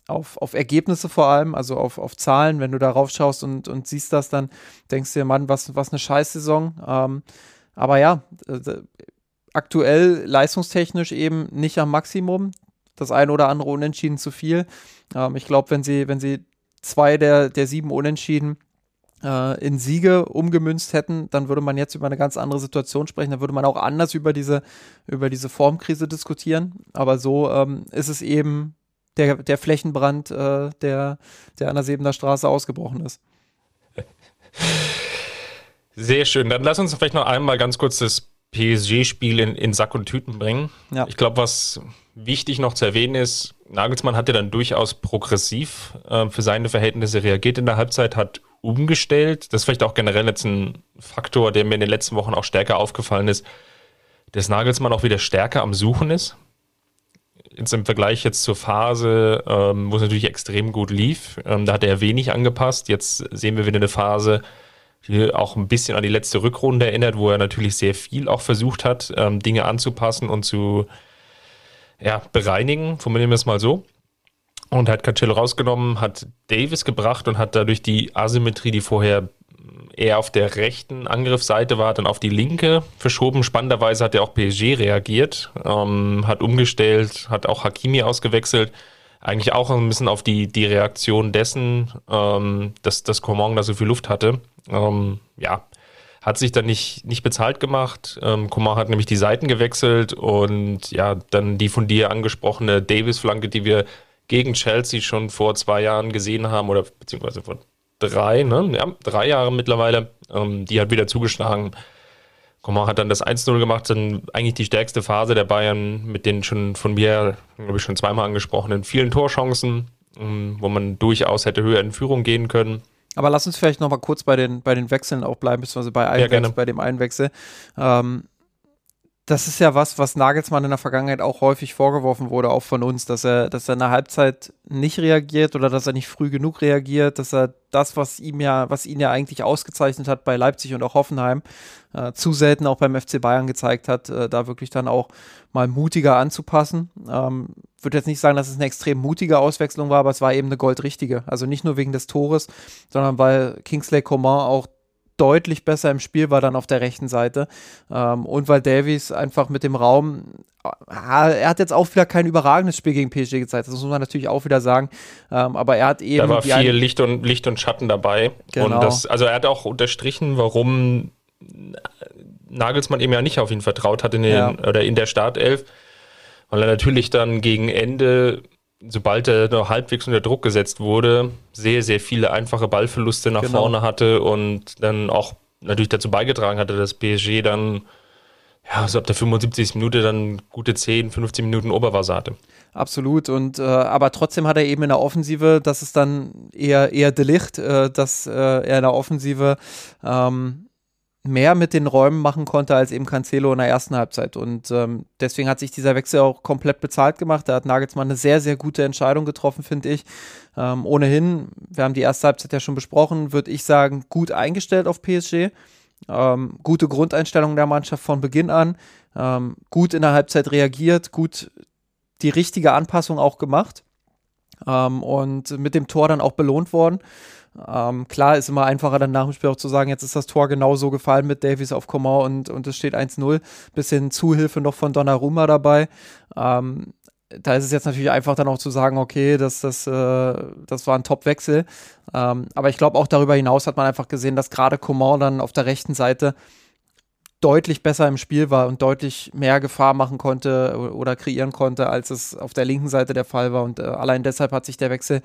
auf, auf Ergebnisse vor allem, also auf, auf Zahlen. Wenn du darauf schaust und, und siehst das, dann denkst du dir, Mann, was, was eine Scheißsaison. Ähm, aber ja, äh, aktuell leistungstechnisch eben nicht am Maximum. Das eine oder andere Unentschieden zu viel. Ähm, ich glaube, wenn sie, wenn sie zwei der, der sieben Unentschieden in Siege umgemünzt hätten, dann würde man jetzt über eine ganz andere Situation sprechen. Dann würde man auch anders über diese, über diese Formkrise diskutieren. Aber so ähm, ist es eben der, der Flächenbrand, äh, der, der an der Sebener Straße ausgebrochen ist. Sehr schön. Dann lass uns vielleicht noch einmal ganz kurz das PSG-Spiel in, in, Sack und Tüten bringen. Ja. Ich glaube, was wichtig noch zu erwähnen ist, Nagelsmann hat ja dann durchaus progressiv äh, für seine Verhältnisse reagiert in der Halbzeit, hat umgestellt. Das ist vielleicht auch generell jetzt ein Faktor, der mir in den letzten Wochen auch stärker aufgefallen ist, dass Nagelsmann auch wieder stärker am Suchen ist. Jetzt im Vergleich jetzt zur Phase, ähm, wo es natürlich extrem gut lief, ähm, da hat er wenig angepasst. Jetzt sehen wir wieder eine Phase, die auch ein bisschen an die letzte Rückrunde erinnert, wo er natürlich sehr viel auch versucht hat, ähm, Dinge anzupassen und zu ja, bereinigen, formulieren wir es mal so. Und hat Cancelo rausgenommen, hat Davis gebracht und hat dadurch die Asymmetrie, die vorher eher auf der rechten Angriffsseite war, dann auf die linke verschoben. Spannenderweise hat ja auch PSG reagiert, ähm, hat umgestellt, hat auch Hakimi ausgewechselt eigentlich auch ein bisschen auf die, die Reaktion dessen, ähm, dass, dass Coman da so viel Luft hatte. Ähm, ja, hat sich dann nicht, nicht bezahlt gemacht. Ähm, Coman hat nämlich die Seiten gewechselt und ja, dann die von dir angesprochene Davis-Flanke, die wir gegen Chelsea schon vor zwei Jahren gesehen haben oder beziehungsweise vor drei, ne? Ja, drei Jahre mittlerweile. Ähm, die hat wieder zugeschlagen. Coman hat dann das 1-0 gemacht, dann eigentlich die stärkste Phase der Bayern mit den schon von mir, glaube ich, schon zweimal angesprochenen vielen Torchancen, ähm, wo man durchaus hätte höher in Führung gehen können. Aber lass uns vielleicht noch mal kurz bei den, bei den Wechseln auch bleiben, beziehungsweise bei, Einwechsel, ja, bei dem Einwechsel. Ähm, das ist ja was, was Nagelsmann in der Vergangenheit auch häufig vorgeworfen wurde, auch von uns, dass er, dass er in der Halbzeit nicht reagiert oder dass er nicht früh genug reagiert, dass er das, was ihm ja, was ihn ja eigentlich ausgezeichnet hat bei Leipzig und auch Hoffenheim, äh, zu selten auch beim FC Bayern gezeigt hat, äh, da wirklich dann auch mal mutiger anzupassen. Ähm, würde jetzt nicht sagen, dass es eine extrem mutige Auswechslung war, aber es war eben eine goldrichtige. Also nicht nur wegen des Tores, sondern weil Kingsley Coman auch deutlich besser im Spiel war dann auf der rechten Seite. Ähm, und weil Davies einfach mit dem Raum, äh, er hat jetzt auch wieder kein überragendes Spiel gegen PSG gezeigt, das muss man natürlich auch wieder sagen. Ähm, aber er hat eben. Da war viel Licht und, Licht und Schatten dabei. Genau. Und das, also er hat auch unterstrichen, warum Nagelsmann eben ja nicht auf ihn vertraut hat in, den, ja. oder in der Startelf. Weil er natürlich dann gegen Ende sobald er noch halbwegs unter Druck gesetzt wurde, sehr, sehr viele einfache Ballverluste nach genau. vorne hatte und dann auch natürlich dazu beigetragen hatte, dass PSG dann ja, so ab der 75. Minute dann gute 10, 15 Minuten Oberwasser hatte. Absolut. Und äh, aber trotzdem hat er eben in der Offensive, das ist dann eher eher Delicht, äh, dass äh, er in der Offensive ähm, mehr mit den Räumen machen konnte als eben Cancelo in der ersten Halbzeit. Und ähm, deswegen hat sich dieser Wechsel auch komplett bezahlt gemacht. Da hat Nagelsmann eine sehr, sehr gute Entscheidung getroffen, finde ich. Ähm, ohnehin, wir haben die erste Halbzeit ja schon besprochen, würde ich sagen, gut eingestellt auf PSG. Ähm, gute Grundeinstellung der Mannschaft von Beginn an. Ähm, gut in der Halbzeit reagiert, gut die richtige Anpassung auch gemacht. Ähm, und mit dem Tor dann auch belohnt worden. Ähm, klar ist immer einfacher dann nach dem Spiel auch zu sagen, jetzt ist das Tor genau so gefallen mit Davies auf Coman und, und es steht 1-0. Bisschen Zuhilfe noch von Donnarumma dabei. Ähm, da ist es jetzt natürlich einfach dann auch zu sagen, okay, das, das, äh, das war ein Top-Wechsel. Ähm, aber ich glaube auch darüber hinaus hat man einfach gesehen, dass gerade Coman dann auf der rechten Seite deutlich besser im Spiel war und deutlich mehr Gefahr machen konnte oder kreieren konnte, als es auf der linken Seite der Fall war. Und äh, allein deshalb hat sich der Wechsel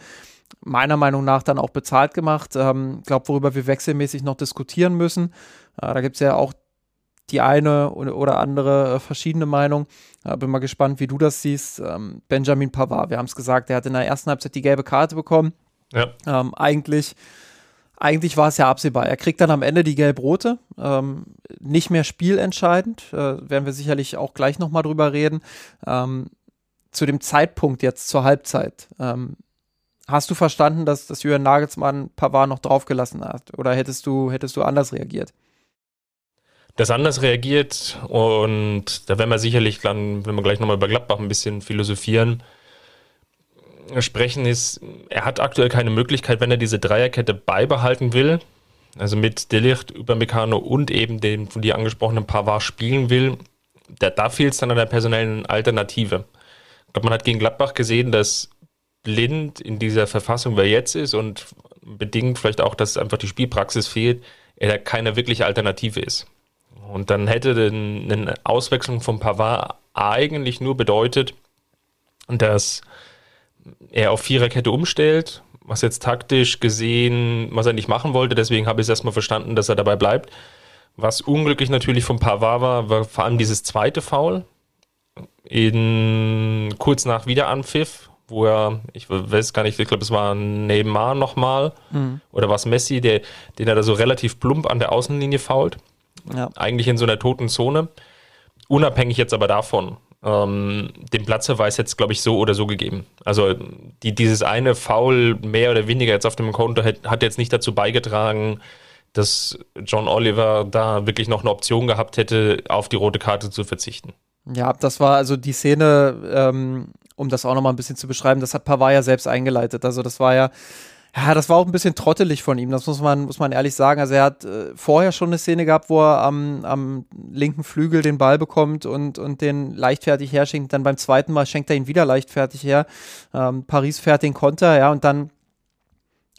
meiner Meinung nach dann auch bezahlt gemacht. Ich ähm, glaube, worüber wir wechselmäßig noch diskutieren müssen. Äh, da gibt es ja auch die eine oder andere äh, verschiedene Meinung. Äh, bin mal gespannt, wie du das siehst. Ähm, Benjamin Pavard, wir haben es gesagt, der hat in der ersten Halbzeit die gelbe Karte bekommen. Ja. Ähm, eigentlich eigentlich war es ja absehbar. Er kriegt dann am Ende die gelb-rote. Ähm, nicht mehr spielentscheidend. Äh, werden wir sicherlich auch gleich nochmal drüber reden. Ähm, zu dem Zeitpunkt jetzt zur Halbzeit. Ähm, hast du verstanden, dass, dass Jürgen Nagelsmann Pavard noch draufgelassen hat? Oder hättest du, hättest du anders reagiert? Das anders reagiert und da werden wir sicherlich dann, wenn wir gleich nochmal über Gladbach ein bisschen philosophieren, sprechen, ist, er hat aktuell keine Möglichkeit, wenn er diese Dreierkette beibehalten will, also mit Delicht, Upamecano und eben dem von dir angesprochenen Pavard spielen will, da, da fehlt es dann an der personellen Alternative. Ich glaube, man hat gegen Gladbach gesehen, dass Blind in dieser Verfassung, wer jetzt ist und bedingt vielleicht auch, dass einfach die Spielpraxis fehlt, er da keine wirkliche Alternative ist. Und dann hätte eine Auswechslung von Pavard eigentlich nur bedeutet, dass er auf Viererkette umstellt, was jetzt taktisch gesehen, was er nicht machen wollte. Deswegen habe ich es erstmal verstanden, dass er dabei bleibt. Was unglücklich natürlich von Pavard war, war vor allem dieses zweite Foul. In, kurz nach Wiederanpfiff, wo er, ich weiß gar nicht, ich glaube, es war Neymar nochmal mhm. oder was Messi, der, den er da so relativ plump an der Außenlinie fault. Ja. Eigentlich in so einer toten Zone. Unabhängig jetzt aber davon, ähm, den Platzverweis jetzt, glaube ich, so oder so gegeben. Also die, dieses eine Foul mehr oder weniger jetzt auf dem Konto hat, hat jetzt nicht dazu beigetragen, dass John Oliver da wirklich noch eine Option gehabt hätte, auf die rote Karte zu verzichten. Ja, das war also die Szene, ähm, um das auch nochmal ein bisschen zu beschreiben, das hat Pavard ja selbst eingeleitet. Also das war ja ja, das war auch ein bisschen trottelig von ihm, das muss man, muss man ehrlich sagen. Also er hat äh, vorher schon eine Szene gehabt, wo er am, am linken Flügel den Ball bekommt und, und den leichtfertig herschenkt. Dann beim zweiten Mal schenkt er ihn wieder leichtfertig her. Ähm, Paris fährt den Konter, ja, und dann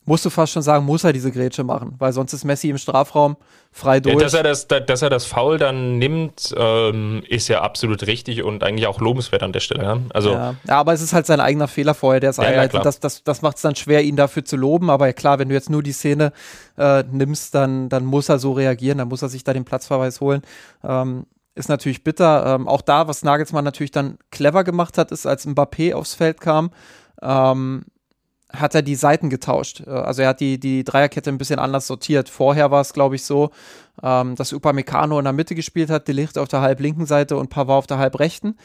musst du fast schon sagen, muss er diese Grätsche machen, weil sonst ist Messi im Strafraum frei durch. Ja, dass, er das, dass er das Foul dann nimmt, ähm, ist ja absolut richtig und eigentlich auch lobenswert an der Stelle. Ja? Also, ja. ja aber es ist halt sein eigener Fehler vorher, der es einleitet. das das, das macht es dann schwer, ihn dafür zu loben. Aber klar, wenn du jetzt nur die Szene äh, nimmst, dann, dann muss er so reagieren, dann muss er sich da den Platzverweis holen. Ähm, ist natürlich bitter. Ähm, auch da, was Nagelsmann natürlich dann clever gemacht hat, ist, als Mbappé aufs Feld kam, ähm, hat er die Seiten getauscht. Äh, also er hat die, die Dreierkette ein bisschen anders sortiert. Vorher war es, glaube ich, so, ähm, dass Upamecano in der Mitte gespielt hat, Delicht auf der halblinken Seite und Pavard auf der halbrechten.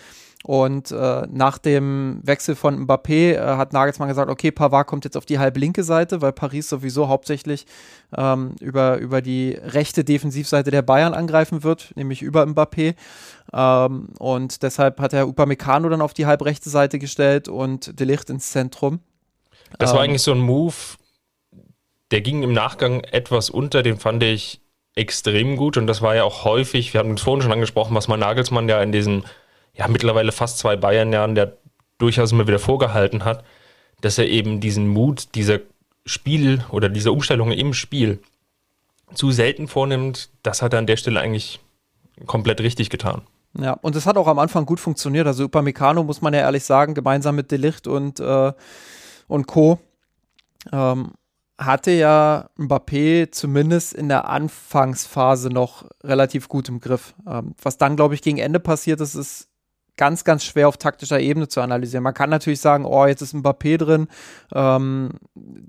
Und äh, nach dem Wechsel von Mbappé äh, hat Nagelsmann gesagt, okay, Pavard kommt jetzt auf die halblinke Seite, weil Paris sowieso hauptsächlich ähm, über, über die rechte Defensivseite der Bayern angreifen wird, nämlich über Mbappé. Ähm, und deshalb hat er Upamecano dann auf die halbrechte Seite gestellt und Delicht ins Zentrum. Das war ähm. eigentlich so ein Move, der ging im Nachgang etwas unter, den fand ich extrem gut und das war ja auch häufig, wir hatten es vorhin schon angesprochen, was mal Nagelsmann ja in diesen, ja mittlerweile fast zwei Bayern-Jahren, der durchaus immer wieder vorgehalten hat, dass er eben diesen Mut dieser Spiel oder dieser Umstellungen im Spiel zu selten vornimmt, das hat er an der Stelle eigentlich komplett richtig getan. Ja, und es hat auch am Anfang gut funktioniert. Also Upamecano, muss man ja ehrlich sagen, gemeinsam mit Delicht und äh, und Co. Ähm, hatte ja Mbappé zumindest in der Anfangsphase noch relativ gut im Griff. Ähm, was dann, glaube ich, gegen Ende passiert ist, ist ganz, ganz schwer auf taktischer Ebene zu analysieren. Man kann natürlich sagen, oh, jetzt ist Mbappé drin, ähm,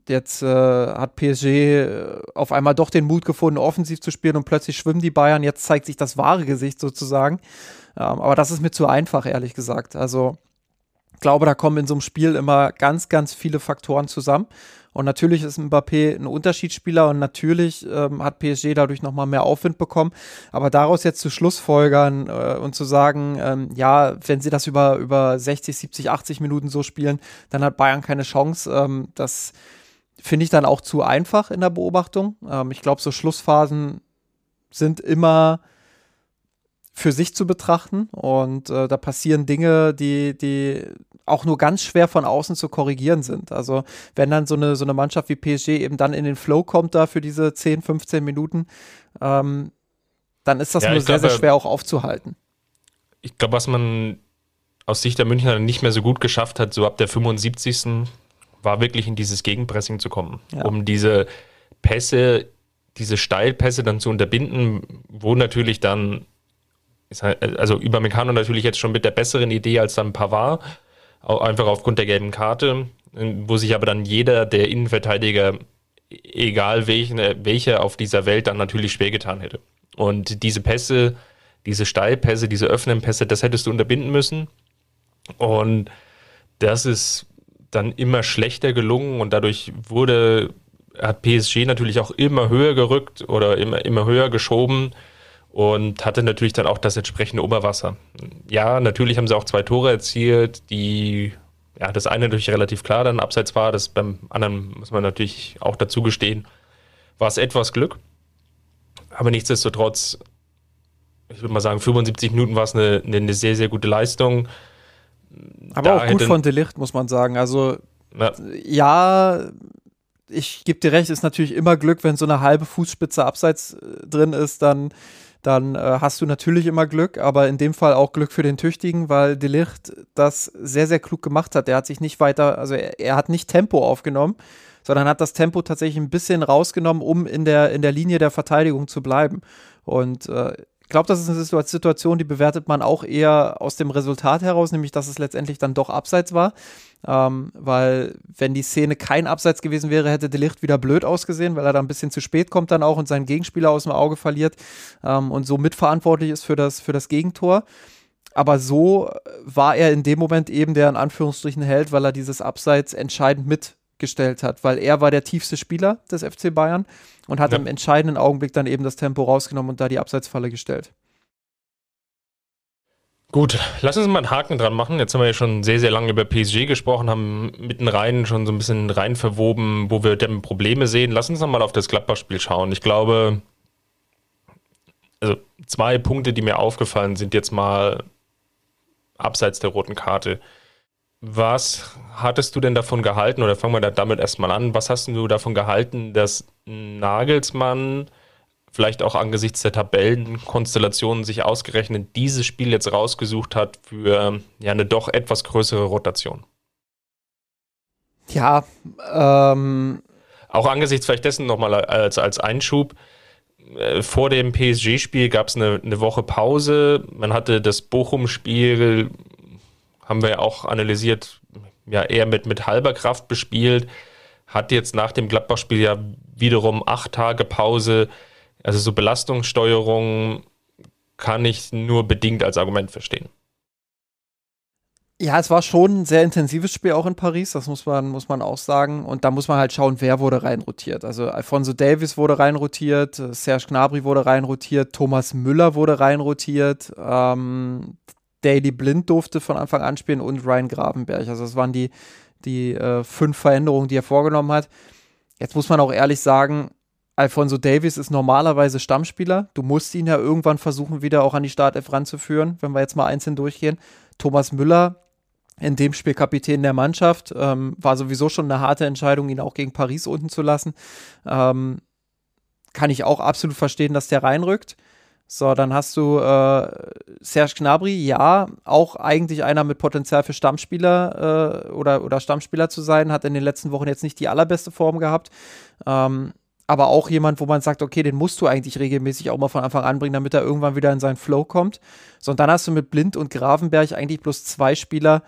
jetzt äh, hat PSG äh, auf einmal doch den Mut gefunden, offensiv zu spielen und plötzlich schwimmen die Bayern, jetzt zeigt sich das wahre Gesicht sozusagen. Ähm, aber das ist mir zu einfach, ehrlich gesagt. Also glaube, da kommen in so einem Spiel immer ganz, ganz viele Faktoren zusammen. Und natürlich ist Mbappé ein Unterschiedsspieler und natürlich ähm, hat PSG dadurch nochmal mehr Aufwind bekommen. Aber daraus jetzt zu Schlussfolgern äh, und zu sagen, ähm, ja, wenn sie das über, über 60, 70, 80 Minuten so spielen, dann hat Bayern keine Chance. Ähm, das finde ich dann auch zu einfach in der Beobachtung. Ähm, ich glaube, so Schlussphasen sind immer für sich zu betrachten und äh, da passieren Dinge, die, die auch nur ganz schwer von außen zu korrigieren sind. Also wenn dann so eine, so eine Mannschaft wie PSG eben dann in den Flow kommt da für diese 10, 15 Minuten, ähm, dann ist das ja, nur sehr, glaube, sehr schwer auch aufzuhalten. Ich glaube, was man aus Sicht der Münchner nicht mehr so gut geschafft hat, so ab der 75. war wirklich in dieses Gegenpressing zu kommen, ja. um diese Pässe, diese Steilpässe dann zu unterbinden, wo natürlich dann, also über Meccano natürlich jetzt schon mit der besseren Idee als dann Pavard, einfach aufgrund der gelben Karte, wo sich aber dann jeder der Innenverteidiger, egal welchen, welcher auf dieser Welt, dann natürlich schwer getan hätte. Und diese Pässe, diese Steilpässe, diese offenen Pässe, das hättest du unterbinden müssen. Und das ist dann immer schlechter gelungen und dadurch wurde, hat PSG natürlich auch immer höher gerückt oder immer, immer höher geschoben und hatte natürlich dann auch das entsprechende Oberwasser. Ja, natürlich haben sie auch zwei Tore erzielt, die, ja, das eine natürlich relativ klar dann abseits war, das beim anderen muss man natürlich auch dazu gestehen, war es etwas Glück. Aber nichtsdestotrotz, ich würde mal sagen, 75 Minuten war es eine, eine sehr, sehr gute Leistung. Aber da auch gut von Delicht, muss man sagen. Also, ja, ja ich gebe dir recht, ist natürlich immer Glück, wenn so eine halbe Fußspitze abseits äh, drin ist, dann, dann äh, hast du natürlich immer Glück, aber in dem Fall auch Glück für den Tüchtigen, weil Delicht das sehr, sehr klug gemacht hat. Der hat sich nicht weiter, also er, er hat nicht Tempo aufgenommen, sondern hat das Tempo tatsächlich ein bisschen rausgenommen, um in der, in der Linie der Verteidigung zu bleiben. Und äh, glaube, das ist eine Situation, die bewertet man auch eher aus dem Resultat heraus, nämlich dass es letztendlich dann doch abseits war. Ähm, weil wenn die Szene kein Abseits gewesen wäre, hätte Delicht wieder blöd ausgesehen, weil er da ein bisschen zu spät kommt dann auch und seinen Gegenspieler aus dem Auge verliert ähm, und so mitverantwortlich ist für das, für das Gegentor. Aber so war er in dem Moment eben der in Anführungsstrichen Held, weil er dieses Abseits entscheidend mit gestellt hat, weil er war der tiefste Spieler des FC Bayern und hat ja. im entscheidenden Augenblick dann eben das Tempo rausgenommen und da die Abseitsfalle gestellt. Gut, lass uns mal einen Haken dran machen. Jetzt haben wir ja schon sehr, sehr lange über PSG gesprochen, haben mitten rein schon so ein bisschen rein verwoben, wo wir denn Probleme sehen. Lass uns nochmal auf das Gladbach-Spiel schauen. Ich glaube, also zwei Punkte, die mir aufgefallen sind, jetzt mal abseits der roten Karte. Was hattest du denn davon gehalten, oder fangen wir damit erstmal an, was hast du davon gehalten, dass Nagelsmann vielleicht auch angesichts der Tabellenkonstellationen sich ausgerechnet dieses Spiel jetzt rausgesucht hat für ja eine doch etwas größere Rotation? Ja, ähm. Auch angesichts vielleicht dessen nochmal als, als Einschub. Äh, vor dem PSG-Spiel gab es eine, eine Woche Pause. Man hatte das Bochum-Spiel haben wir ja auch analysiert, ja eher mit, mit halber Kraft bespielt. Hat jetzt nach dem Gladbach-Spiel ja wiederum acht Tage Pause. Also so Belastungssteuerung kann ich nur bedingt als Argument verstehen. Ja, es war schon ein sehr intensives Spiel auch in Paris, das muss man, muss man auch sagen. Und da muss man halt schauen, wer wurde reinrotiert. Also Alfonso Davis wurde reinrotiert, Serge Gnabry wurde reinrotiert, Thomas Müller wurde reinrotiert. Ähm, Daily Blind durfte von Anfang an spielen und Ryan Gravenberg. Also das waren die, die äh, fünf Veränderungen, die er vorgenommen hat. Jetzt muss man auch ehrlich sagen, Alfonso Davis ist normalerweise Stammspieler. Du musst ihn ja irgendwann versuchen, wieder auch an die Startelf ranzuführen, wenn wir jetzt mal einzeln durchgehen. Thomas Müller, in dem Spiel Kapitän der Mannschaft, ähm, war sowieso schon eine harte Entscheidung, ihn auch gegen Paris unten zu lassen. Ähm, kann ich auch absolut verstehen, dass der reinrückt. So, dann hast du äh, Serge Gnabry, ja, auch eigentlich einer mit Potenzial für Stammspieler äh, oder, oder Stammspieler zu sein, hat in den letzten Wochen jetzt nicht die allerbeste Form gehabt. Ähm, aber auch jemand, wo man sagt, okay, den musst du eigentlich regelmäßig auch mal von Anfang an bringen, damit er irgendwann wieder in seinen Flow kommt. So, und dann hast du mit Blind und Gravenberg eigentlich bloß zwei Spieler,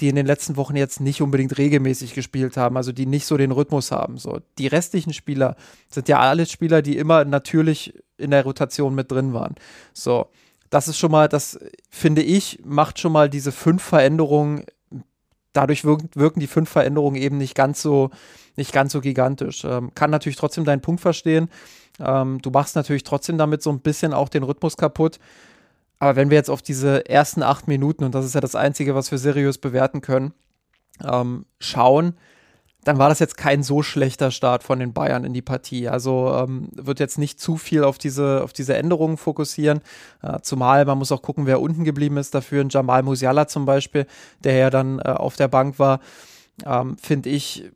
die in den letzten Wochen jetzt nicht unbedingt regelmäßig gespielt haben, also die nicht so den Rhythmus haben. So, die restlichen Spieler sind ja alle Spieler, die immer natürlich in der Rotation mit drin waren. So, das ist schon mal, das finde ich, macht schon mal diese fünf Veränderungen, dadurch wirken, die fünf Veränderungen eben nicht ganz so, nicht ganz so gigantisch. Ähm, kann natürlich trotzdem deinen Punkt verstehen. Ähm, du machst natürlich trotzdem damit so ein bisschen auch den Rhythmus kaputt. Aber wenn wir jetzt auf diese ersten acht Minuten, und das ist ja das Einzige, was wir seriös bewerten können, ähm, schauen, dann war das jetzt kein so schlechter Start von den Bayern in die Partie. Also ähm, wird jetzt nicht zu viel auf diese, auf diese Änderungen fokussieren. Äh, zumal man muss auch gucken, wer unten geblieben ist. Dafür ein Jamal Musiala zum Beispiel, der ja dann äh, auf der Bank war, ähm, finde ich,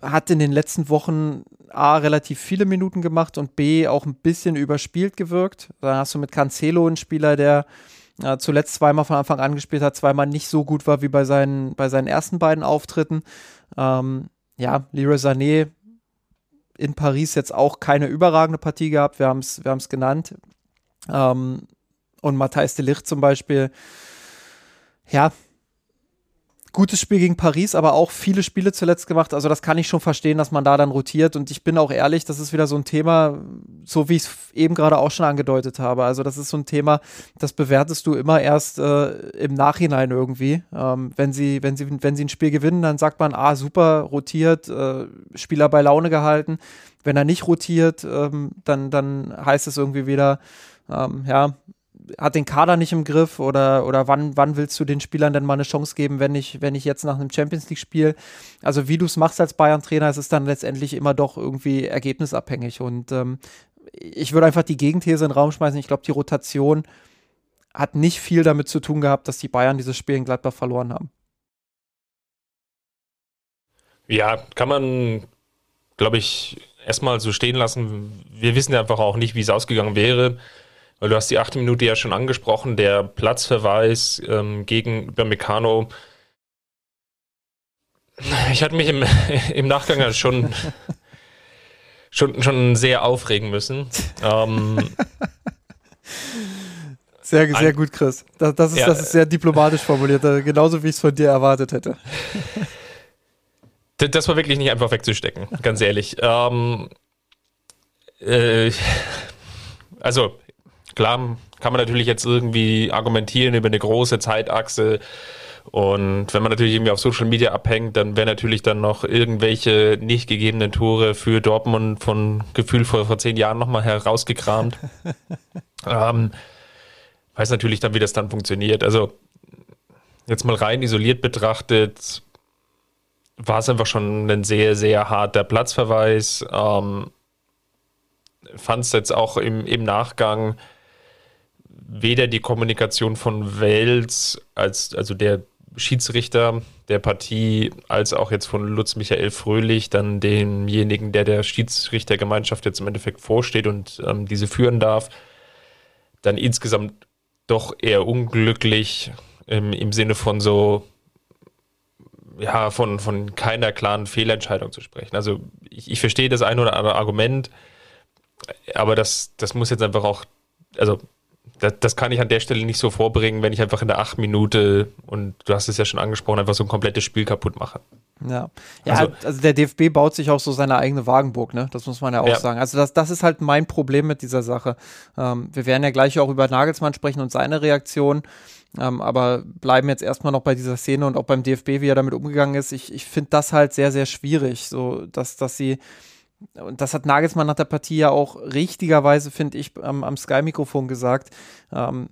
hat in den letzten Wochen A relativ viele Minuten gemacht und B auch ein bisschen überspielt gewirkt. Dann hast du mit Cancelo einen Spieler, der äh, zuletzt zweimal von Anfang an gespielt hat, zweimal nicht so gut war wie bei seinen, bei seinen ersten beiden Auftritten. Ähm, ja, Leroy Sané in Paris jetzt auch keine überragende Partie gehabt, wir haben es wir genannt. Ähm, und Matthijs de Ligt zum Beispiel, ja, gutes Spiel gegen Paris, aber auch viele Spiele zuletzt gemacht. Also das kann ich schon verstehen, dass man da dann rotiert. Und ich bin auch ehrlich, das ist wieder so ein Thema, so wie ich es eben gerade auch schon angedeutet habe. Also das ist so ein Thema, das bewertest du immer erst äh, im Nachhinein irgendwie. Ähm, wenn sie, wenn sie, wenn sie ein Spiel gewinnen, dann sagt man, ah super, rotiert, äh, Spieler bei Laune gehalten. Wenn er nicht rotiert, ähm, dann, dann heißt es irgendwie wieder, ähm, ja, hat den Kader nicht im Griff oder, oder wann, wann willst du den Spielern denn mal eine Chance geben, wenn ich, wenn ich jetzt nach einem Champions League-Spiel, also wie du es machst als Bayern-Trainer, ist es dann letztendlich immer doch irgendwie ergebnisabhängig. Und ähm, ich würde einfach die Gegenthese in den Raum schmeißen. Ich glaube, die Rotation hat nicht viel damit zu tun gehabt, dass die Bayern dieses Spiel in Gladbach verloren haben. Ja, kann man, glaube ich, erstmal so stehen lassen. Wir wissen ja einfach auch nicht, wie es ausgegangen wäre. Weil du hast die achte Minute ja schon angesprochen, der Platzverweis ähm, gegen Upamecano. Ich hatte mich im, im Nachgang schon, schon, schon sehr aufregen müssen. Ähm, sehr, sehr gut, Chris. Das, das, ist, ja, das ist sehr diplomatisch formuliert, genauso wie ich es von dir erwartet hätte. Das war wirklich nicht einfach wegzustecken, ganz ehrlich. Ähm, äh, also, Klar kann man natürlich jetzt irgendwie argumentieren über eine große Zeitachse. Und wenn man natürlich irgendwie auf Social Media abhängt, dann wäre natürlich dann noch irgendwelche nicht gegebenen Tore für Dortmund von Gefühl vor, vor zehn Jahren nochmal herausgekramt. ähm, weiß natürlich dann, wie das dann funktioniert. Also jetzt mal rein isoliert betrachtet, war es einfach schon ein sehr, sehr harter Platzverweis. Ähm, Fand es jetzt auch im, im Nachgang weder die Kommunikation von Wels als also der Schiedsrichter der Partie als auch jetzt von Lutz Michael Fröhlich, dann demjenigen, der der Schiedsrichtergemeinschaft jetzt im Endeffekt vorsteht und ähm, diese führen darf, dann insgesamt doch eher unglücklich im, im Sinne von so, ja, von, von keiner klaren Fehlentscheidung zu sprechen. Also ich, ich verstehe das ein oder andere Argument, aber das, das muss jetzt einfach auch, also das, das, kann ich an der Stelle nicht so vorbringen, wenn ich einfach in der acht Minute, und du hast es ja schon angesprochen, einfach so ein komplettes Spiel kaputt mache. Ja, ja also, also, der DFB baut sich auch so seine eigene Wagenburg, ne? Das muss man ja auch ja. sagen. Also das, das ist halt mein Problem mit dieser Sache. Ähm, wir werden ja gleich auch über Nagelsmann sprechen und seine Reaktion. Ähm, aber bleiben jetzt erstmal noch bei dieser Szene und auch beim DFB, wie er damit umgegangen ist. Ich, ich finde das halt sehr, sehr schwierig, so dass, dass sie und das hat Nagelsmann nach der Partie ja auch richtigerweise, finde ich, am, am Sky-Mikrofon gesagt. Ähm,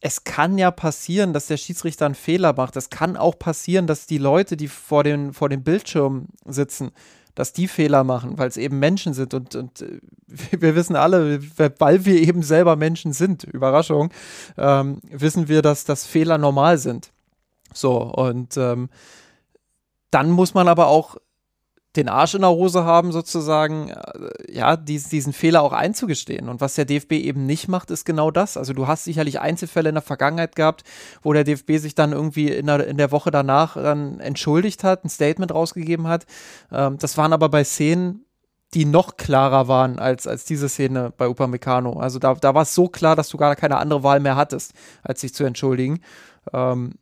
es kann ja passieren, dass der Schiedsrichter einen Fehler macht. Es kann auch passieren, dass die Leute, die vor, den, vor dem Bildschirm sitzen, dass die Fehler machen, weil es eben Menschen sind. Und, und äh, wir wissen alle, weil wir eben selber Menschen sind, Überraschung, ähm, wissen wir, dass das Fehler normal sind. So, und ähm, dann muss man aber auch den Arsch in der Hose haben, sozusagen, äh, ja, dies, diesen Fehler auch einzugestehen. Und was der DFB eben nicht macht, ist genau das. Also du hast sicherlich Einzelfälle in der Vergangenheit gehabt, wo der DFB sich dann irgendwie in der, in der Woche danach dann entschuldigt hat, ein Statement rausgegeben hat. Ähm, das waren aber bei Szenen, die noch klarer waren als, als diese Szene bei Upamecano. Also da, da war es so klar, dass du gar keine andere Wahl mehr hattest, als sich zu entschuldigen. Ähm,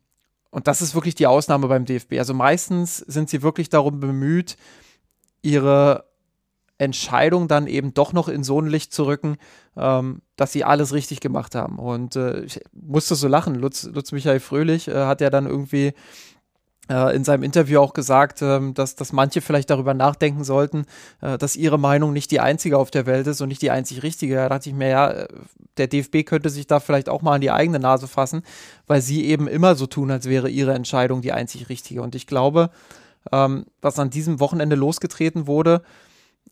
und das ist wirklich die Ausnahme beim DFB. Also meistens sind sie wirklich darum bemüht, ihre Entscheidung dann eben doch noch in so ein Licht zu rücken, ähm, dass sie alles richtig gemacht haben. Und äh, ich musste so lachen. Lutz, Lutz Michael Fröhlich äh, hat ja dann irgendwie äh, in seinem Interview auch gesagt, ähm, dass, dass manche vielleicht darüber nachdenken sollten, äh, dass ihre Meinung nicht die einzige auf der Welt ist und nicht die einzig richtige. Da dachte ich mir, ja, äh, der DFB könnte sich da vielleicht auch mal an die eigene Nase fassen, weil sie eben immer so tun, als wäre ihre Entscheidung die einzig richtige. Und ich glaube, ähm, was an diesem Wochenende losgetreten wurde,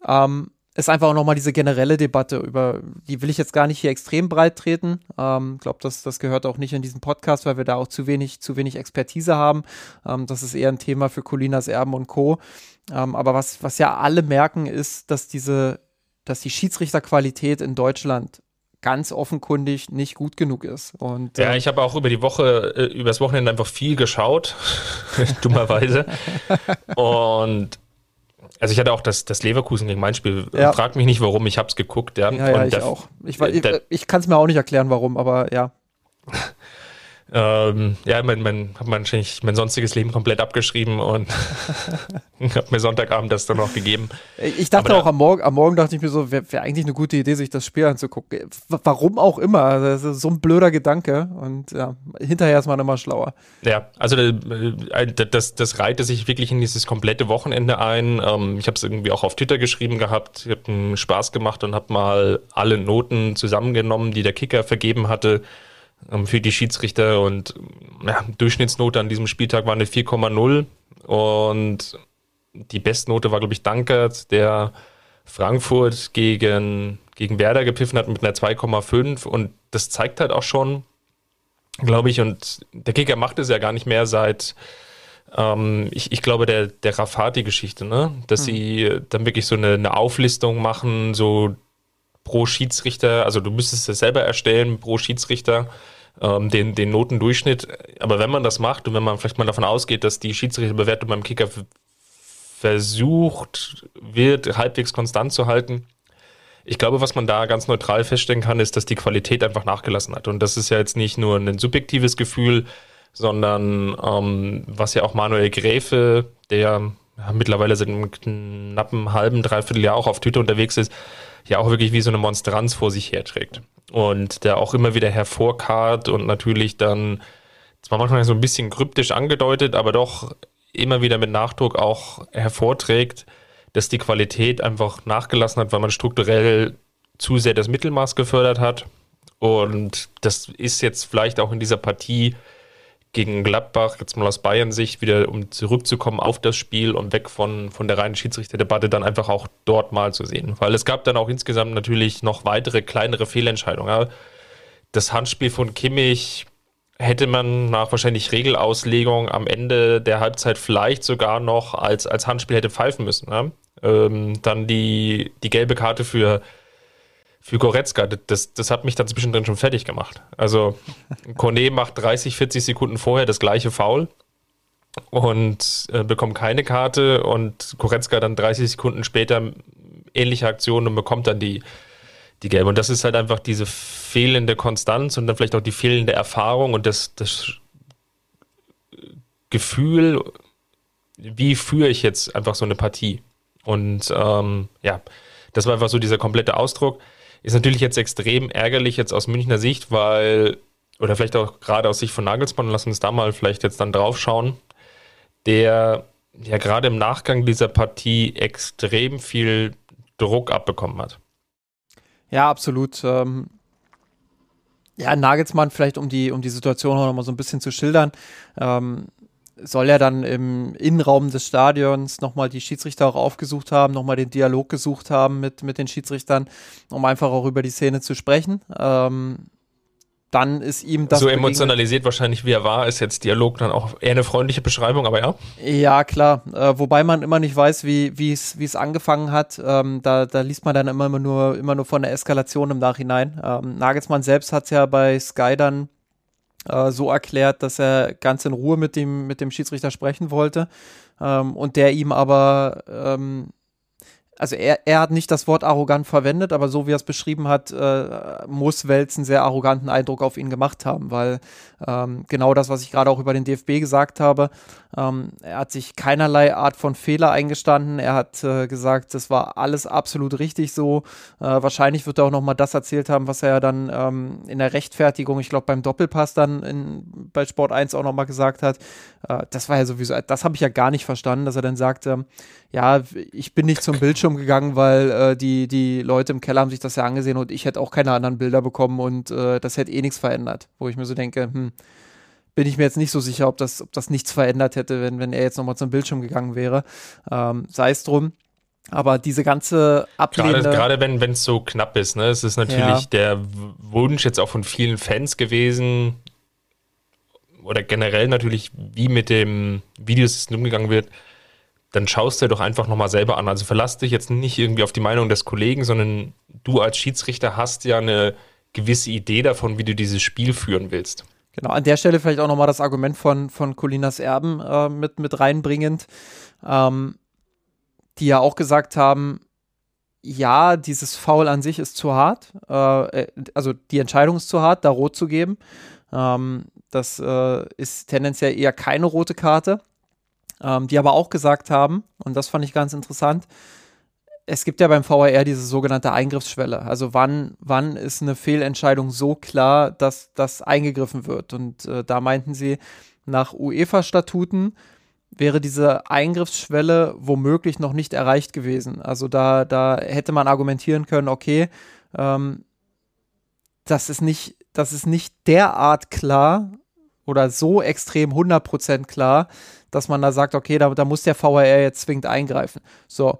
ähm, ist einfach auch nochmal diese generelle Debatte über, die will ich jetzt gar nicht hier extrem breit treten. Ich ähm, glaube, das, das gehört auch nicht in diesen Podcast, weil wir da auch zu wenig, zu wenig Expertise haben. Ähm, das ist eher ein Thema für Colinas Erben und Co. Ähm, aber was, was ja alle merken, ist, dass diese, dass die Schiedsrichterqualität in Deutschland ganz offenkundig nicht gut genug ist. Und, ja, ähm, ich habe auch über die Woche, äh, übers Wochenende einfach viel geschaut, dummerweise. und also ich hatte auch das, das Leverkusen gegen mein Spiel. Ja. Frag mich nicht warum, ich habe es geguckt. Ja, ja, ja ich auch. Ich, ich, ich kann es mir auch nicht erklären, warum, aber ja. Ähm, ja, mein, mein, habe wahrscheinlich mein sonstiges Leben komplett abgeschrieben und habe mir Sonntagabend das dann noch gegeben. Ich dachte Aber auch am Morgen, am Morgen dachte ich mir so, wäre wär eigentlich eine gute Idee, sich das Spiel anzugucken. Warum auch immer. Das ist so ein blöder Gedanke und ja, hinterher ist man immer schlauer. Ja, also äh, das, das reihte sich wirklich in dieses komplette Wochenende ein. Ähm, ich habe es irgendwie auch auf Twitter geschrieben gehabt. Ich habe Spaß gemacht und habe mal alle Noten zusammengenommen, die der Kicker vergeben hatte für die Schiedsrichter und ja, Durchschnittsnote an diesem Spieltag war eine 4,0 und die Bestnote war, glaube ich, Dankert, der Frankfurt gegen, gegen Werder gepfiffen hat mit einer 2,5 und das zeigt halt auch schon, glaube ich, und der Kicker macht es ja gar nicht mehr seit, ähm, ich, ich glaube, der, der Rafati-Geschichte, ne? dass mhm. sie dann wirklich so eine, eine Auflistung machen, so pro Schiedsrichter, also du müsstest es selber erstellen, pro Schiedsrichter, ähm, den, den Notendurchschnitt. Aber wenn man das macht und wenn man vielleicht mal davon ausgeht, dass die Schiedsrichterbewertung beim Kicker versucht wird, halbwegs konstant zu halten, ich glaube, was man da ganz neutral feststellen kann, ist, dass die Qualität einfach nachgelassen hat. Und das ist ja jetzt nicht nur ein subjektives Gefühl, sondern ähm, was ja auch Manuel Gräfe, der ja, mittlerweile seit einem knappen halben, dreiviertel Jahr auch auf Twitter unterwegs ist, ja auch wirklich wie so eine Monstranz vor sich herträgt. Und der auch immer wieder hervorkarrt und natürlich dann zwar manchmal so ein bisschen kryptisch angedeutet, aber doch immer wieder mit Nachdruck auch hervorträgt, dass die Qualität einfach nachgelassen hat, weil man strukturell zu sehr das Mittelmaß gefördert hat. Und das ist jetzt vielleicht auch in dieser Partie gegen Gladbach, jetzt mal aus Bayern Sicht, wieder um zurückzukommen auf das Spiel und weg von, von der reinen Schiedsrichterdebatte, dann einfach auch dort mal zu sehen. Weil es gab dann auch insgesamt natürlich noch weitere kleinere Fehlentscheidungen. Das Handspiel von Kimmich hätte man nach wahrscheinlich Regelauslegung am Ende der Halbzeit vielleicht sogar noch als, als Handspiel hätte pfeifen müssen. Ne? Ähm, dann die, die gelbe Karte für für Goretzka, das, das hat mich dann zwischendrin schon fertig gemacht. Also Kone macht 30, 40 Sekunden vorher das gleiche Foul und äh, bekommt keine Karte und Goretzka dann 30 Sekunden später ähnliche Aktion und bekommt dann die, die gelbe. Und das ist halt einfach diese fehlende Konstanz und dann vielleicht auch die fehlende Erfahrung und das, das Gefühl, wie führe ich jetzt einfach so eine Partie. Und ähm, ja, das war einfach so dieser komplette Ausdruck. Ist natürlich jetzt extrem ärgerlich jetzt aus Münchner Sicht, weil, oder vielleicht auch gerade aus Sicht von Nagelsmann, lass uns da mal vielleicht jetzt dann drauf schauen, der ja gerade im Nachgang dieser Partie extrem viel Druck abbekommen hat. Ja, absolut. Ähm, ja, Nagelsmann, vielleicht um die, um die Situation auch nochmal so ein bisschen zu schildern. Ähm, soll er dann im Innenraum des Stadions nochmal die Schiedsrichter auch aufgesucht haben, nochmal den Dialog gesucht haben mit, mit den Schiedsrichtern, um einfach auch über die Szene zu sprechen. Ähm, dann ist ihm das. So emotionalisiert wahrscheinlich wie er war, ist jetzt Dialog dann auch eher eine freundliche Beschreibung, aber ja. Ja, klar. Äh, wobei man immer nicht weiß, wie es angefangen hat. Ähm, da, da liest man dann immer nur, immer nur von der Eskalation im Nachhinein. Ähm, Nagelsmann selbst hat es ja bei Sky dann äh, so erklärt, dass er ganz in Ruhe mit dem, mit dem Schiedsrichter sprechen wollte. Ähm, und der ihm aber ähm, also er, er hat nicht das Wort arrogant verwendet, aber so wie er es beschrieben hat, äh, muss Welz sehr arroganten Eindruck auf ihn gemacht haben, weil ähm, genau das, was ich gerade auch über den DFB gesagt habe, ähm, er hat sich keinerlei Art von Fehler eingestanden. Er hat äh, gesagt, das war alles absolut richtig so. Äh, wahrscheinlich wird er auch nochmal das erzählt haben, was er ja dann ähm, in der Rechtfertigung, ich glaube beim Doppelpass dann in, bei Sport 1 auch nochmal gesagt hat. Äh, das war ja sowieso, das habe ich ja gar nicht verstanden, dass er dann sagte, ja, ich bin nicht zum Bildschirm gegangen, weil äh, die, die Leute im Keller haben sich das ja angesehen und ich hätte auch keine anderen Bilder bekommen und äh, das hätte eh nichts verändert. Wo ich mir so denke, hm, bin ich mir jetzt nicht so sicher, ob das, ob das nichts verändert hätte, wenn, wenn er jetzt nochmal zum Bildschirm gegangen wäre. Ähm, sei es drum. Aber diese ganze Ablehnung. Gerade, gerade wenn es so knapp ist, ne? Es ist natürlich ja. der Wunsch jetzt auch von vielen Fans gewesen, oder generell natürlich, wie mit dem Videosystem umgegangen wird, dann schaust du dir doch einfach nochmal selber an. Also verlass dich jetzt nicht irgendwie auf die Meinung des Kollegen, sondern du als Schiedsrichter hast ja eine gewisse Idee davon, wie du dieses Spiel führen willst. Genau, an der Stelle vielleicht auch nochmal das Argument von, von Colinas Erben äh, mit, mit reinbringend, ähm, die ja auch gesagt haben, ja, dieses Foul an sich ist zu hart, äh, äh also die Entscheidung ist zu hart, da rot zu geben. Ähm, das äh, ist tendenziell eher keine rote Karte. Ähm, die aber auch gesagt haben, und das fand ich ganz interessant, es gibt ja beim VAR diese sogenannte Eingriffsschwelle. Also wann, wann ist eine Fehlentscheidung so klar, dass das eingegriffen wird? Und äh, da meinten sie, nach UEFA-Statuten wäre diese Eingriffsschwelle womöglich noch nicht erreicht gewesen. Also da, da hätte man argumentieren können, okay, ähm, das ist nicht, das ist nicht derart klar oder so extrem 100% klar, dass man da sagt, okay, da, da muss der VAR jetzt zwingend eingreifen. So.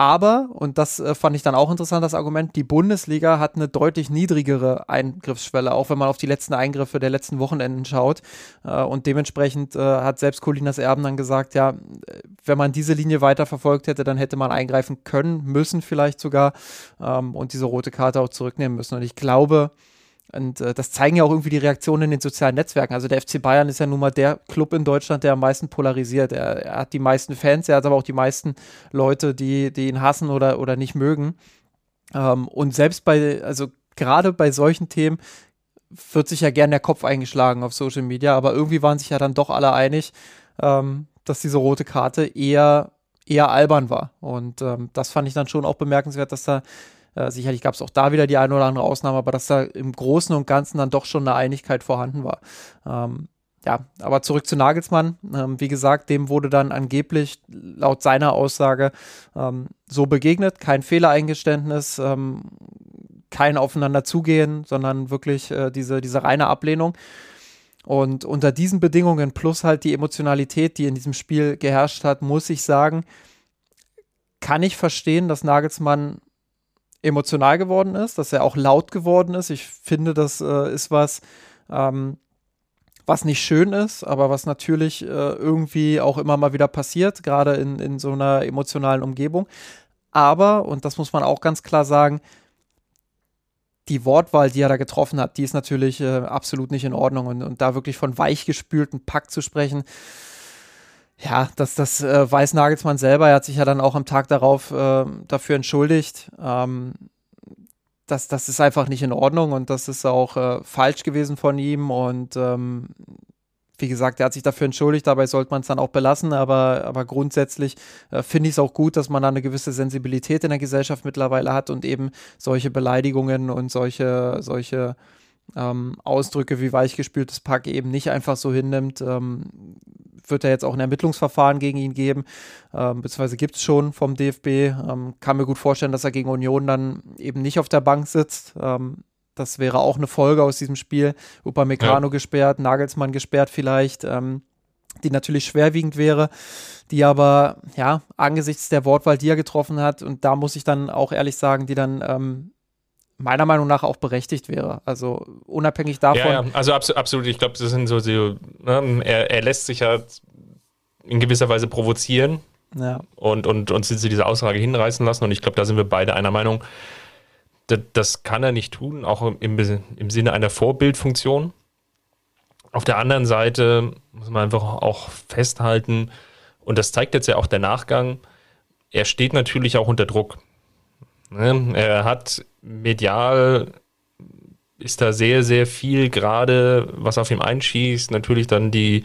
Aber, und das äh, fand ich dann auch interessant, das Argument, die Bundesliga hat eine deutlich niedrigere Eingriffsschwelle, auch wenn man auf die letzten Eingriffe der letzten Wochenenden schaut. Äh, und dementsprechend äh, hat selbst Colinas Erben dann gesagt, ja, wenn man diese Linie weiter verfolgt hätte, dann hätte man eingreifen können, müssen vielleicht sogar ähm, und diese rote Karte auch zurücknehmen müssen. Und ich glaube, und äh, das zeigen ja auch irgendwie die Reaktionen in den sozialen Netzwerken. Also der FC Bayern ist ja nun mal der Club in Deutschland, der am meisten polarisiert. Er, er hat die meisten Fans, er hat aber auch die meisten Leute, die, die ihn hassen oder, oder nicht mögen. Ähm, und selbst bei, also gerade bei solchen Themen wird sich ja gern der Kopf eingeschlagen auf Social Media, aber irgendwie waren sich ja dann doch alle einig, ähm, dass diese rote Karte eher, eher albern war. Und ähm, das fand ich dann schon auch bemerkenswert, dass da äh, sicherlich gab es auch da wieder die eine oder andere Ausnahme, aber dass da im Großen und Ganzen dann doch schon eine Einigkeit vorhanden war. Ähm, ja, aber zurück zu Nagelsmann. Ähm, wie gesagt, dem wurde dann angeblich laut seiner Aussage ähm, so begegnet. Kein Fehlereingeständnis, ähm, kein Aufeinander zugehen, sondern wirklich äh, diese, diese reine Ablehnung. Und unter diesen Bedingungen plus halt die Emotionalität, die in diesem Spiel geherrscht hat, muss ich sagen, kann ich verstehen, dass Nagelsmann emotional geworden ist, dass er auch laut geworden ist. Ich finde, das äh, ist was, ähm, was nicht schön ist, aber was natürlich äh, irgendwie auch immer mal wieder passiert, gerade in, in so einer emotionalen Umgebung. Aber, und das muss man auch ganz klar sagen, die Wortwahl, die er da getroffen hat, die ist natürlich äh, absolut nicht in Ordnung. Und, und da wirklich von weichgespülten Pack zu sprechen, ja, das, das äh, weiß Nagelsmann selber. Er hat sich ja dann auch am Tag darauf äh, dafür entschuldigt. Ähm, das, das ist einfach nicht in Ordnung und das ist auch äh, falsch gewesen von ihm. Und ähm, wie gesagt, er hat sich dafür entschuldigt, dabei sollte man es dann auch belassen, aber, aber grundsätzlich äh, finde ich es auch gut, dass man da eine gewisse Sensibilität in der Gesellschaft mittlerweile hat und eben solche Beleidigungen und solche, solche ähm, Ausdrücke wie weichgespültes Pack eben nicht einfach so hinnimmt. Ähm, wird er jetzt auch ein Ermittlungsverfahren gegen ihn geben, ähm, beziehungsweise gibt es schon vom DFB. Ähm, kann mir gut vorstellen, dass er gegen Union dann eben nicht auf der Bank sitzt. Das wäre auch eine Folge aus diesem Spiel. Upamecano ja. gesperrt, Nagelsmann gesperrt vielleicht, ähm, die natürlich schwerwiegend wäre, die aber, ja, angesichts der Wortwahl, die er getroffen hat, und da muss ich dann auch ehrlich sagen, die dann ähm, meiner Meinung nach auch berechtigt wäre. Also unabhängig davon. Ja, ja. also abso absolut. Ich glaube, das sind so, so ne? er, er, lässt sich ja in gewisser Weise provozieren ja. und, und uns diese Aussage hinreißen lassen. Und ich glaube, da sind wir beide einer Meinung. Das, kann er nicht tun, auch im, im Sinne einer Vorbildfunktion. Auf der anderen Seite muss man einfach auch festhalten, und das zeigt jetzt ja auch der Nachgang, er steht natürlich auch unter Druck. Ne? Er hat medial ist da sehr, sehr viel gerade, was auf ihm einschießt. Natürlich dann die,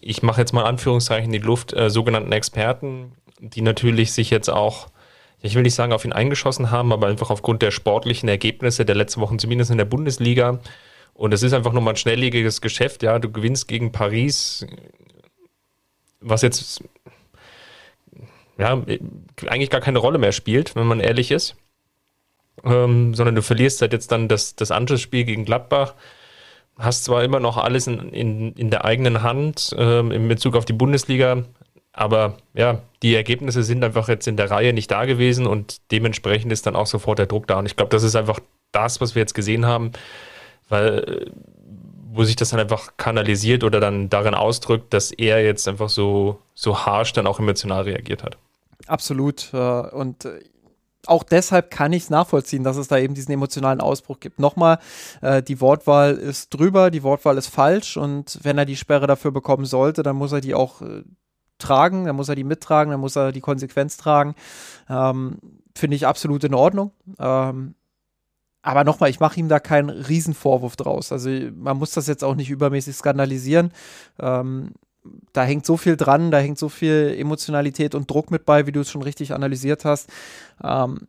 ich mache jetzt mal Anführungszeichen, die Luft, äh, sogenannten Experten, die natürlich sich jetzt auch, ich will nicht sagen, auf ihn eingeschossen haben, aber einfach aufgrund der sportlichen Ergebnisse der letzten Wochen, zumindest in der Bundesliga. Und es ist einfach nochmal ein schnelllebiges Geschäft, ja. Du gewinnst gegen Paris, was jetzt ja, eigentlich gar keine Rolle mehr spielt, wenn man ehrlich ist. Ähm, sondern du verlierst halt jetzt dann das, das Anschlussspiel gegen Gladbach. Hast zwar immer noch alles in, in, in der eigenen Hand ähm, in Bezug auf die Bundesliga, Aber ja, die Ergebnisse sind einfach jetzt in der Reihe nicht da gewesen und dementsprechend ist dann auch sofort der Druck da. Und ich glaube, das ist einfach das, was wir jetzt gesehen haben, weil wo sich das dann einfach kanalisiert oder dann darin ausdrückt, dass er jetzt einfach so, so harsh dann auch emotional reagiert hat. Absolut. Äh, und äh, auch deshalb kann ich es nachvollziehen, dass es da eben diesen emotionalen Ausbruch gibt. Nochmal, äh, die Wortwahl ist drüber, die Wortwahl ist falsch und wenn er die Sperre dafür bekommen sollte, dann muss er die auch äh, tragen, dann muss er die mittragen, dann muss er die Konsequenz tragen. Ähm, Finde ich absolut in Ordnung. Ähm, aber nochmal, ich mache ihm da keinen Riesenvorwurf draus. Also man muss das jetzt auch nicht übermäßig skandalisieren. Ähm, da hängt so viel dran, da hängt so viel Emotionalität und Druck mit bei, wie du es schon richtig analysiert hast. Ähm,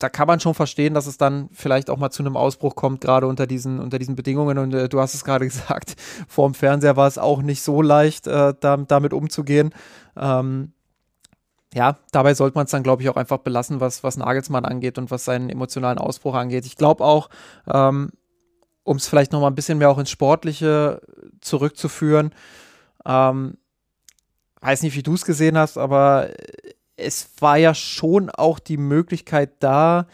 da kann man schon verstehen, dass es dann vielleicht auch mal zu einem Ausbruch kommt, gerade unter diesen, unter diesen Bedingungen. Und äh, du hast es gerade gesagt, vor dem Fernseher war es auch nicht so leicht, äh, da, damit umzugehen. Ähm, ja, dabei sollte man es dann, glaube ich, auch einfach belassen, was, was Nagelsmann angeht und was seinen emotionalen Ausbruch angeht. Ich glaube auch, ähm, um es vielleicht noch mal ein bisschen mehr auch ins Sportliche zurückzuführen, ähm, weiß nicht, wie du es gesehen hast, aber es war ja schon auch die Möglichkeit da,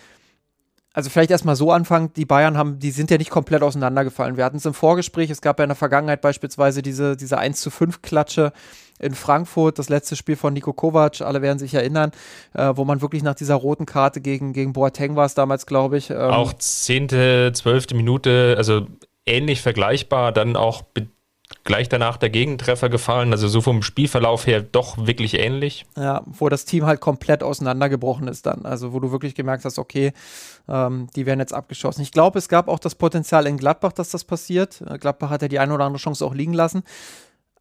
also vielleicht erstmal so anfangen, die Bayern haben, die sind ja nicht komplett auseinandergefallen. Wir hatten es im Vorgespräch, es gab ja in der Vergangenheit beispielsweise diese, diese 1 zu 5 Klatsche in Frankfurt, das letzte Spiel von Nico Kovac, alle werden sich erinnern, äh, wo man wirklich nach dieser roten Karte gegen, gegen Boateng war es damals, glaube ich. Ähm, auch zehnte, zwölfte Minute, also ähnlich vergleichbar, dann auch gleich danach der Gegentreffer gefallen. Also so vom Spielverlauf her doch wirklich ähnlich. Ja, wo das Team halt komplett auseinandergebrochen ist dann. Also wo du wirklich gemerkt hast, okay, ähm, die werden jetzt abgeschossen. Ich glaube, es gab auch das Potenzial in Gladbach, dass das passiert. Äh, Gladbach hat ja die eine oder andere Chance auch liegen lassen.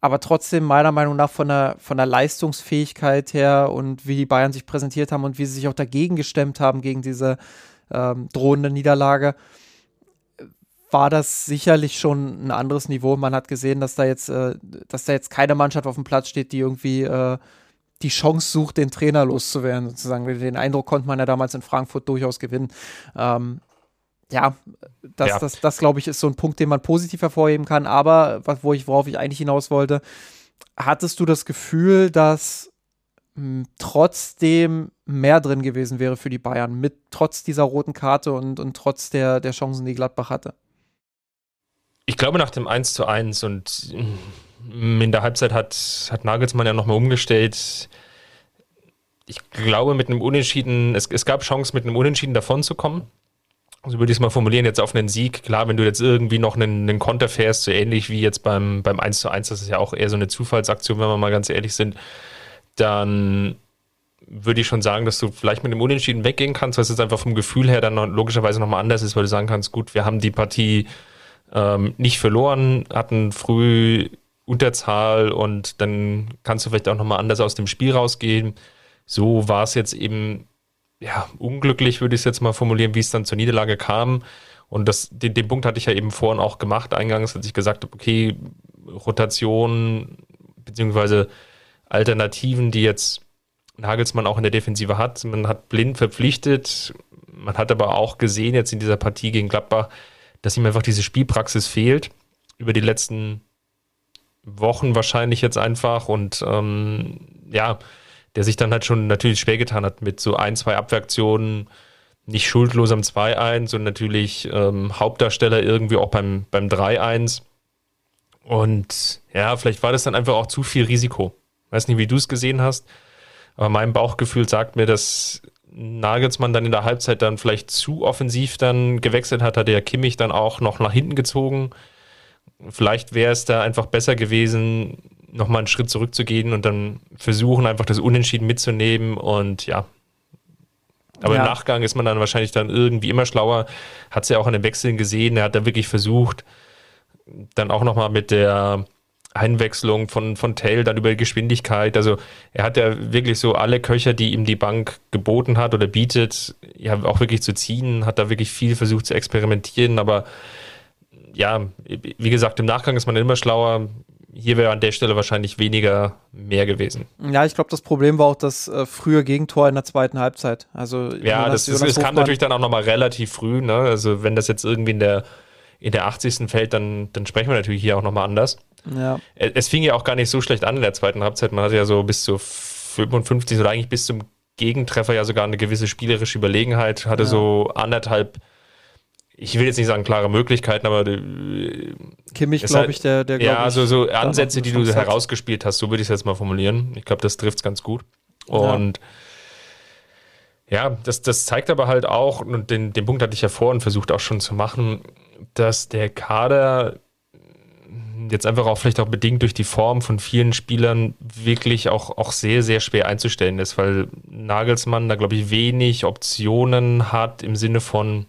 Aber trotzdem, meiner Meinung nach, von der, von der Leistungsfähigkeit her und wie die Bayern sich präsentiert haben und wie sie sich auch dagegen gestemmt haben gegen diese ähm, drohende Niederlage, war das sicherlich schon ein anderes Niveau. Man hat gesehen, dass da jetzt, äh, dass da jetzt keine Mannschaft auf dem Platz steht, die irgendwie äh, die Chance sucht, den Trainer loszuwerden, sozusagen. Den Eindruck konnte man ja damals in Frankfurt durchaus gewinnen. Ähm, ja, das, ja. das, das glaube ich, ist so ein Punkt, den man positiv hervorheben kann. Aber wo ich, worauf ich eigentlich hinaus wollte, hattest du das Gefühl, dass mh, trotzdem mehr drin gewesen wäre für die Bayern, mit trotz dieser roten Karte und, und trotz der, der Chancen, die Gladbach hatte? Ich glaube, nach dem 1 zu 1 und mm, in der Halbzeit hat, hat Nagelsmann ja nochmal umgestellt. Ich glaube, mit einem Unentschieden, es, es gab Chancen, mit einem Unentschieden davon zu kommen. So würde ich es mal formulieren, jetzt auf einen Sieg. Klar, wenn du jetzt irgendwie noch einen, einen Konter fährst, so ähnlich wie jetzt beim, beim 1 zu 1, das ist ja auch eher so eine Zufallsaktion, wenn wir mal ganz ehrlich sind, dann würde ich schon sagen, dass du vielleicht mit dem Unentschieden weggehen kannst, weil es jetzt einfach vom Gefühl her dann logischerweise nochmal anders ist, weil du sagen kannst, gut, wir haben die Partie ähm, nicht verloren, hatten früh Unterzahl und dann kannst du vielleicht auch nochmal anders aus dem Spiel rausgehen. So war es jetzt eben, ja, unglücklich, würde ich es jetzt mal formulieren, wie es dann zur Niederlage kam. Und das, den, den Punkt hatte ich ja eben vorhin auch gemacht, eingangs, als ich gesagt habe, okay, Rotation beziehungsweise Alternativen, die jetzt Nagelsmann auch in der Defensive hat. Man hat blind verpflichtet, man hat aber auch gesehen jetzt in dieser Partie gegen Gladbach, dass ihm einfach diese Spielpraxis fehlt. Über die letzten Wochen wahrscheinlich jetzt einfach und ähm, ja, der sich dann halt schon natürlich schwer getan hat mit so ein, zwei Abwehraktionen, nicht schuldlos am 2-1 und natürlich ähm, Hauptdarsteller irgendwie auch beim, beim 3-1. Und ja, vielleicht war das dann einfach auch zu viel Risiko. Weiß nicht, wie du es gesehen hast, aber mein Bauchgefühl sagt mir, dass Nagelsmann dann in der Halbzeit dann vielleicht zu offensiv dann gewechselt hat, hat der Kimmich dann auch noch nach hinten gezogen. Vielleicht wäre es da einfach besser gewesen, nochmal einen Schritt zurückzugehen und dann versuchen, einfach das Unentschieden mitzunehmen und ja. Aber ja. im Nachgang ist man dann wahrscheinlich dann irgendwie immer schlauer. Hat es ja auch an den Wechseln gesehen. Er hat da wirklich versucht, dann auch nochmal mit der Einwechslung von, von Tell, dann über Geschwindigkeit. Also er hat ja wirklich so alle Köcher, die ihm die Bank geboten hat oder bietet, ja auch wirklich zu ziehen, hat da wirklich viel versucht zu experimentieren, aber ja, wie gesagt, im Nachgang ist man immer schlauer. Hier wäre an der Stelle wahrscheinlich weniger mehr gewesen. Ja, ich glaube, das Problem war auch das äh, frühe Gegentor in der zweiten Halbzeit. Also ja, das, das, das kam natürlich dann auch nochmal relativ früh. Ne? Also wenn das jetzt irgendwie in der in der 80. fällt, dann, dann sprechen wir natürlich hier auch nochmal anders. Ja. Es fing ja auch gar nicht so schlecht an in der zweiten Halbzeit. Man hatte ja so bis zu 55 oder eigentlich bis zum Gegentreffer ja sogar eine gewisse spielerische Überlegenheit, hatte ja. so anderthalb ich will jetzt nicht sagen klare Möglichkeiten, aber äh, Kimmich, glaube ich, der, der Ja, also so Ansätze, die du herausgespielt hast, so würde ich es jetzt mal formulieren. Ich glaube, das trifft es ganz gut. Und ja, ja das, das zeigt aber halt auch, und den, den Punkt hatte ich ja vorhin versucht auch schon zu machen, dass der Kader jetzt einfach auch vielleicht auch bedingt durch die Form von vielen Spielern wirklich auch, auch sehr, sehr schwer einzustellen ist, weil Nagelsmann da, glaube ich, wenig Optionen hat im Sinne von,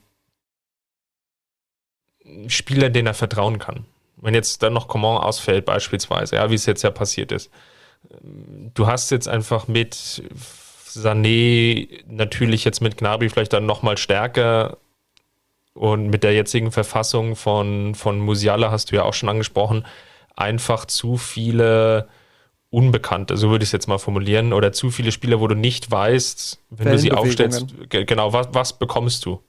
Spieler, denen er vertrauen kann. Wenn jetzt dann noch Coman ausfällt, beispielsweise, ja, wie es jetzt ja passiert ist. Du hast jetzt einfach mit Sané natürlich jetzt mit Gnabry vielleicht dann nochmal stärker und mit der jetzigen Verfassung von, von Musiala hast du ja auch schon angesprochen, einfach zu viele Unbekannte, so würde ich es jetzt mal formulieren, oder zu viele Spieler, wo du nicht weißt, wenn du sie aufstellst, genau, was, was bekommst du?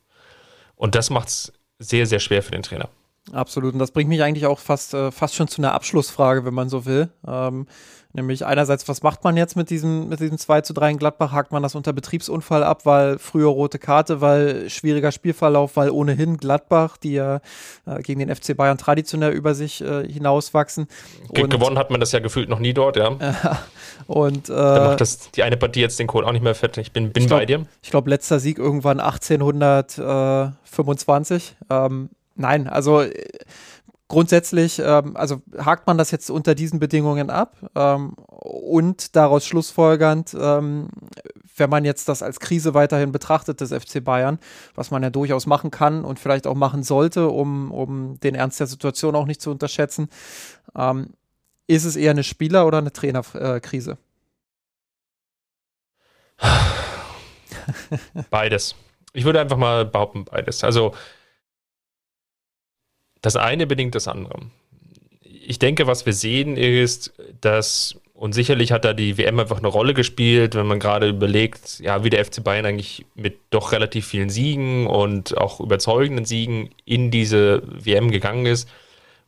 Und das macht es sehr, sehr schwer für den Trainer. Absolut. Und das bringt mich eigentlich auch fast, äh, fast schon zu einer Abschlussfrage, wenn man so will. Ähm, nämlich einerseits, was macht man jetzt mit diesem, mit diesem 2 zu 3 in Gladbach? Hakt man das unter Betriebsunfall ab, weil früher rote Karte, weil schwieriger Spielverlauf, weil ohnehin Gladbach, die ja äh, gegen den FC Bayern traditionell über sich äh, hinauswachsen. Und, gewonnen hat man das ja gefühlt noch nie dort, ja. und äh, da macht das die eine Partie jetzt den Kohl auch nicht mehr fett. Ich bin, bin ich glaub, bei dir. Ich glaube, letzter Sieg irgendwann 1825. Ähm, nein, also äh, grundsätzlich, ähm, also hakt man das jetzt unter diesen Bedingungen ab ähm, und daraus schlussfolgernd, ähm, wenn man jetzt das als Krise weiterhin betrachtet des FC Bayern, was man ja durchaus machen kann und vielleicht auch machen sollte, um, um den Ernst der Situation auch nicht zu unterschätzen, ähm, ist es eher eine Spieler- oder eine Trainerkrise? beides. Ich würde einfach mal behaupten, beides. Also das eine bedingt das andere. Ich denke, was wir sehen ist, dass, und sicherlich hat da die WM einfach eine Rolle gespielt, wenn man gerade überlegt, ja, wie der FC Bayern eigentlich mit doch relativ vielen Siegen und auch überzeugenden Siegen in diese WM gegangen ist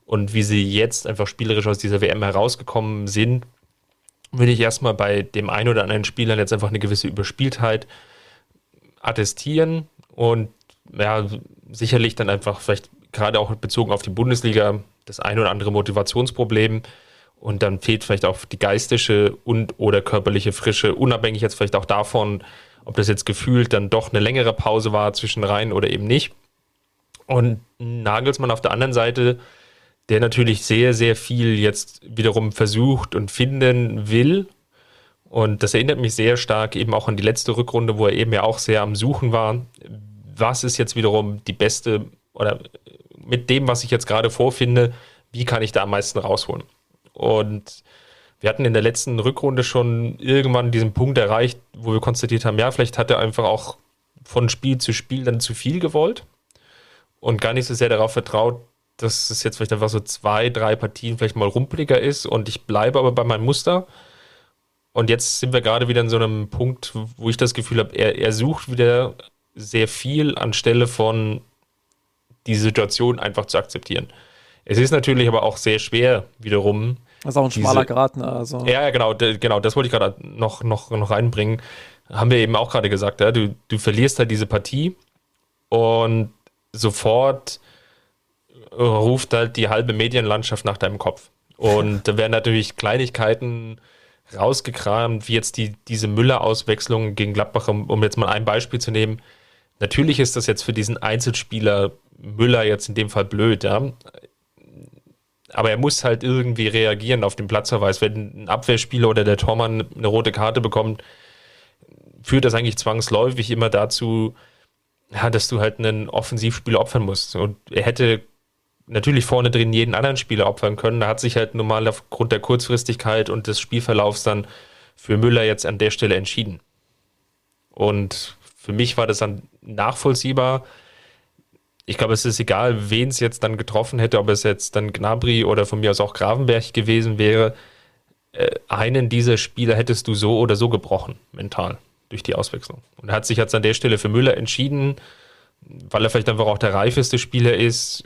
und wie sie jetzt einfach spielerisch aus dieser WM herausgekommen sind, würde ich erstmal bei dem einen oder anderen Spieler jetzt einfach eine gewisse Überspieltheit attestieren und ja, sicherlich dann einfach vielleicht gerade auch bezogen auf die Bundesliga das ein oder andere Motivationsproblem. Und dann fehlt vielleicht auch die geistige und oder körperliche Frische, unabhängig jetzt vielleicht auch davon, ob das jetzt gefühlt dann doch eine längere Pause war zwischen rein oder eben nicht. Und Nagelsmann auf der anderen Seite, der natürlich sehr, sehr viel jetzt wiederum versucht und finden will. Und das erinnert mich sehr stark eben auch an die letzte Rückrunde, wo er eben ja auch sehr am Suchen war. Was ist jetzt wiederum die beste oder mit dem, was ich jetzt gerade vorfinde, wie kann ich da am meisten rausholen? Und wir hatten in der letzten Rückrunde schon irgendwann diesen Punkt erreicht, wo wir konstatiert haben, ja, vielleicht hat er einfach auch von Spiel zu Spiel dann zu viel gewollt und gar nicht so sehr darauf vertraut, dass es jetzt vielleicht einfach so zwei, drei Partien vielleicht mal rumpeliger ist und ich bleibe aber bei meinem Muster. Und jetzt sind wir gerade wieder in so einem Punkt, wo ich das Gefühl habe, er, er sucht wieder sehr viel anstelle von die Situation einfach zu akzeptieren. Es ist natürlich aber auch sehr schwer, wiederum. Das ist auch ein schmaler Grad, ne? Also. Ja, genau, genau, das wollte ich gerade noch, noch, noch reinbringen. Haben wir eben auch gerade gesagt, ja? du, du verlierst halt diese Partie und sofort ruft halt die halbe Medienlandschaft nach deinem Kopf. Und da werden natürlich Kleinigkeiten rausgekramt, wie jetzt die, diese Müller-Auswechslung gegen Gladbach, um, um jetzt mal ein Beispiel zu nehmen. Natürlich ist das jetzt für diesen Einzelspieler Müller jetzt in dem Fall blöd, ja. Aber er muss halt irgendwie reagieren auf den Platzverweis. Wenn ein Abwehrspieler oder der Tormann eine rote Karte bekommt, führt das eigentlich zwangsläufig immer dazu, ja, dass du halt einen Offensivspieler opfern musst. Und er hätte natürlich vorne drin jeden anderen Spieler opfern können. Da hat sich halt normal aufgrund der Kurzfristigkeit und des Spielverlaufs dann für Müller jetzt an der Stelle entschieden. Und für mich war das dann nachvollziehbar, ich glaube, es ist egal, wen es jetzt dann getroffen hätte, ob es jetzt dann Gnabry oder von mir aus auch Gravenberg gewesen wäre. Äh, einen dieser Spieler hättest du so oder so gebrochen, mental, durch die Auswechslung. Und er hat sich jetzt an der Stelle für Müller entschieden, weil er vielleicht einfach auch der reifeste Spieler ist.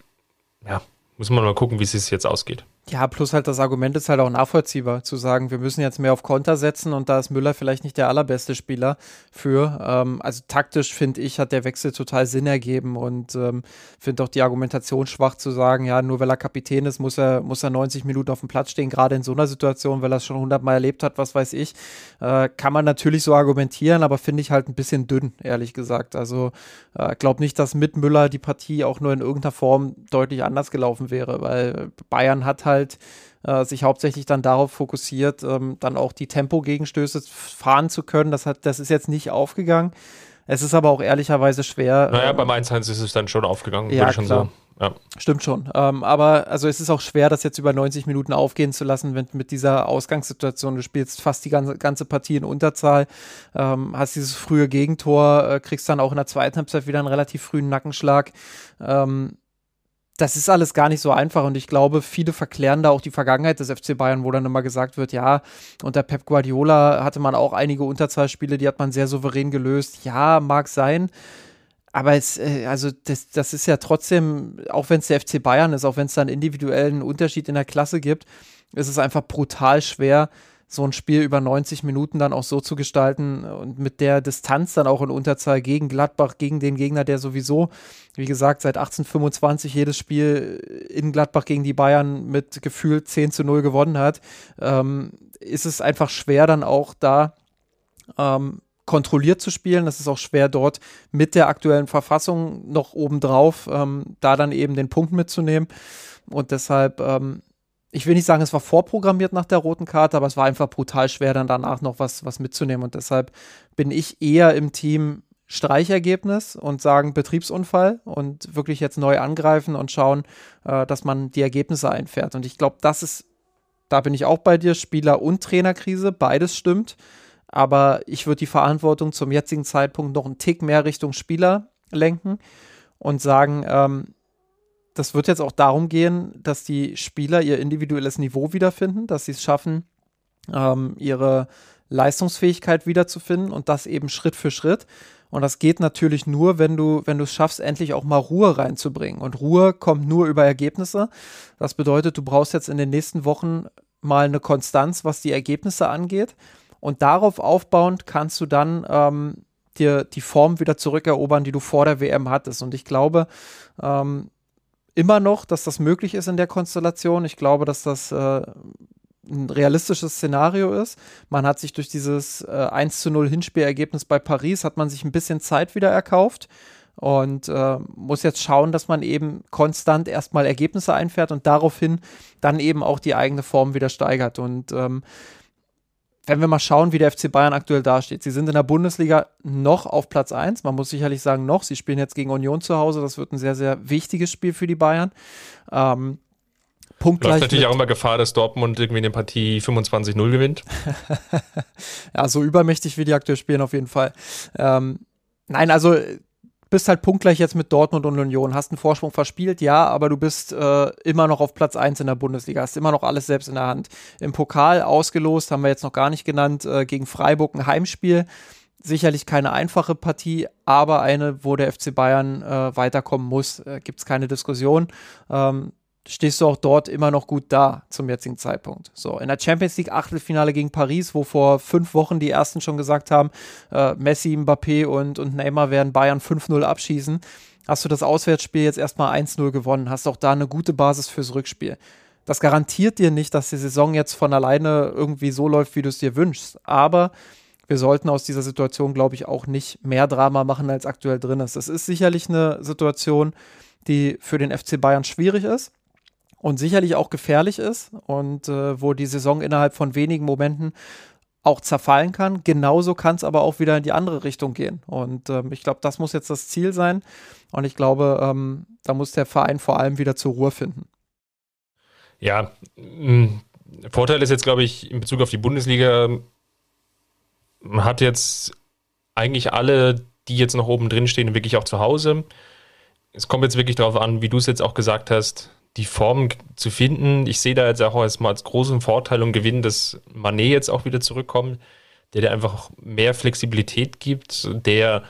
Ja, muss man mal gucken, wie es jetzt ausgeht. Ja, plus halt das Argument ist halt auch nachvollziehbar, zu sagen, wir müssen jetzt mehr auf Konter setzen und da ist Müller vielleicht nicht der allerbeste Spieler für. Ähm, also taktisch finde ich, hat der Wechsel total Sinn ergeben und ähm, finde auch die Argumentation schwach zu sagen, ja, nur weil er Kapitän ist, muss er, muss er 90 Minuten auf dem Platz stehen, gerade in so einer Situation, weil er es schon 100 Mal erlebt hat, was weiß ich. Äh, kann man natürlich so argumentieren, aber finde ich halt ein bisschen dünn, ehrlich gesagt. Also äh, glaube nicht, dass mit Müller die Partie auch nur in irgendeiner Form deutlich anders gelaufen wäre, weil Bayern hat halt halt äh, sich hauptsächlich dann darauf fokussiert, ähm, dann auch die Tempo-Gegenstöße fahren zu können. Das, hat, das ist jetzt nicht aufgegangen. Es ist aber auch ehrlicherweise schwer. Naja, ähm, beim 1-1 ist es dann schon aufgegangen, ja, würde ich schon klar. Ja. Stimmt schon. Ähm, aber also es ist auch schwer, das jetzt über 90 Minuten aufgehen zu lassen, wenn mit dieser Ausgangssituation, du spielst fast die ganze, ganze Partie in Unterzahl, ähm, hast dieses frühe Gegentor, äh, kriegst dann auch in der zweiten Halbzeit wieder einen relativ frühen Nackenschlag. Ähm, das ist alles gar nicht so einfach und ich glaube, viele verklären da auch die Vergangenheit des FC Bayern, wo dann immer gesagt wird, ja, unter Pep Guardiola hatte man auch einige Unterzahlspiele, die hat man sehr souverän gelöst. Ja, mag sein. Aber es, äh, also das, das ist ja trotzdem, auch wenn es der FC Bayern ist, auch wenn es da einen individuellen Unterschied in der Klasse gibt, ist es einfach brutal schwer, so ein Spiel über 90 Minuten dann auch so zu gestalten und mit der Distanz dann auch in Unterzahl gegen Gladbach, gegen den Gegner, der sowieso, wie gesagt, seit 1825 jedes Spiel in Gladbach gegen die Bayern mit gefühlt 10 zu 0 gewonnen hat, ähm, ist es einfach schwer dann auch da ähm, kontrolliert zu spielen. Das ist auch schwer dort mit der aktuellen Verfassung noch obendrauf, ähm, da dann eben den Punkt mitzunehmen. Und deshalb ähm, ich will nicht sagen, es war vorprogrammiert nach der roten Karte, aber es war einfach brutal schwer, dann danach noch was, was mitzunehmen. Und deshalb bin ich eher im Team Streichergebnis und sagen Betriebsunfall und wirklich jetzt neu angreifen und schauen, äh, dass man die Ergebnisse einfährt. Und ich glaube, das ist, da bin ich auch bei dir, Spieler- und Trainerkrise, beides stimmt. Aber ich würde die Verantwortung zum jetzigen Zeitpunkt noch einen Tick mehr Richtung Spieler lenken und sagen, ähm, das wird jetzt auch darum gehen, dass die Spieler ihr individuelles Niveau wiederfinden, dass sie es schaffen, ähm, ihre Leistungsfähigkeit wiederzufinden und das eben Schritt für Schritt. Und das geht natürlich nur, wenn du, wenn du es schaffst, endlich auch mal Ruhe reinzubringen. Und Ruhe kommt nur über Ergebnisse. Das bedeutet, du brauchst jetzt in den nächsten Wochen mal eine Konstanz, was die Ergebnisse angeht. Und darauf aufbauend kannst du dann ähm, dir die Form wieder zurückerobern, die du vor der WM hattest. Und ich glaube, ähm, immer noch, dass das möglich ist in der Konstellation. Ich glaube, dass das äh, ein realistisches Szenario ist. Man hat sich durch dieses äh, 1 zu 0 Hinspielergebnis bei Paris, hat man sich ein bisschen Zeit wieder erkauft und äh, muss jetzt schauen, dass man eben konstant erstmal Ergebnisse einfährt und daraufhin dann eben auch die eigene Form wieder steigert. Und ähm, wenn wir mal schauen, wie der FC Bayern aktuell dasteht. Sie sind in der Bundesliga noch auf Platz 1. Man muss sicherlich sagen, noch. Sie spielen jetzt gegen Union zu Hause. Das wird ein sehr, sehr wichtiges Spiel für die Bayern. Ähm, Punktgleich Läuft natürlich auch immer Gefahr, dass Dortmund irgendwie eine Partie 25-0 gewinnt. ja, so übermächtig wie die aktuell spielen, auf jeden Fall. Ähm, nein, also bist halt punktgleich jetzt mit Dortmund und Union, hast einen Vorsprung verspielt, ja, aber du bist äh, immer noch auf Platz 1 in der Bundesliga, hast immer noch alles selbst in der Hand. Im Pokal ausgelost, haben wir jetzt noch gar nicht genannt, äh, gegen Freiburg ein Heimspiel. Sicherlich keine einfache Partie, aber eine, wo der FC Bayern äh, weiterkommen muss. Äh, Gibt es keine Diskussion. Ähm, stehst du auch dort immer noch gut da zum jetzigen Zeitpunkt. So, in der Champions League Achtelfinale gegen Paris, wo vor fünf Wochen die ersten schon gesagt haben, äh, Messi, Mbappé und, und Neymar werden Bayern 5-0 abschießen, hast du das Auswärtsspiel jetzt erstmal 1-0 gewonnen, hast auch da eine gute Basis fürs Rückspiel. Das garantiert dir nicht, dass die Saison jetzt von alleine irgendwie so läuft, wie du es dir wünschst. Aber wir sollten aus dieser Situation, glaube ich, auch nicht mehr Drama machen, als aktuell drin ist. Es ist sicherlich eine Situation, die für den FC Bayern schwierig ist und sicherlich auch gefährlich ist und äh, wo die Saison innerhalb von wenigen Momenten auch zerfallen kann. Genauso kann es aber auch wieder in die andere Richtung gehen. Und ähm, ich glaube, das muss jetzt das Ziel sein. Und ich glaube, ähm, da muss der Verein vor allem wieder zur Ruhe finden. Ja, Vorteil ist jetzt, glaube ich, in Bezug auf die Bundesliga, man hat jetzt eigentlich alle, die jetzt noch oben drin stehen, wirklich auch zu Hause. Es kommt jetzt wirklich darauf an, wie du es jetzt auch gesagt hast, die Form zu finden. Ich sehe da jetzt auch erstmal als großen Vorteil und Gewinn, dass Manet jetzt auch wieder zurückkommt, der dir einfach mehr Flexibilität gibt, der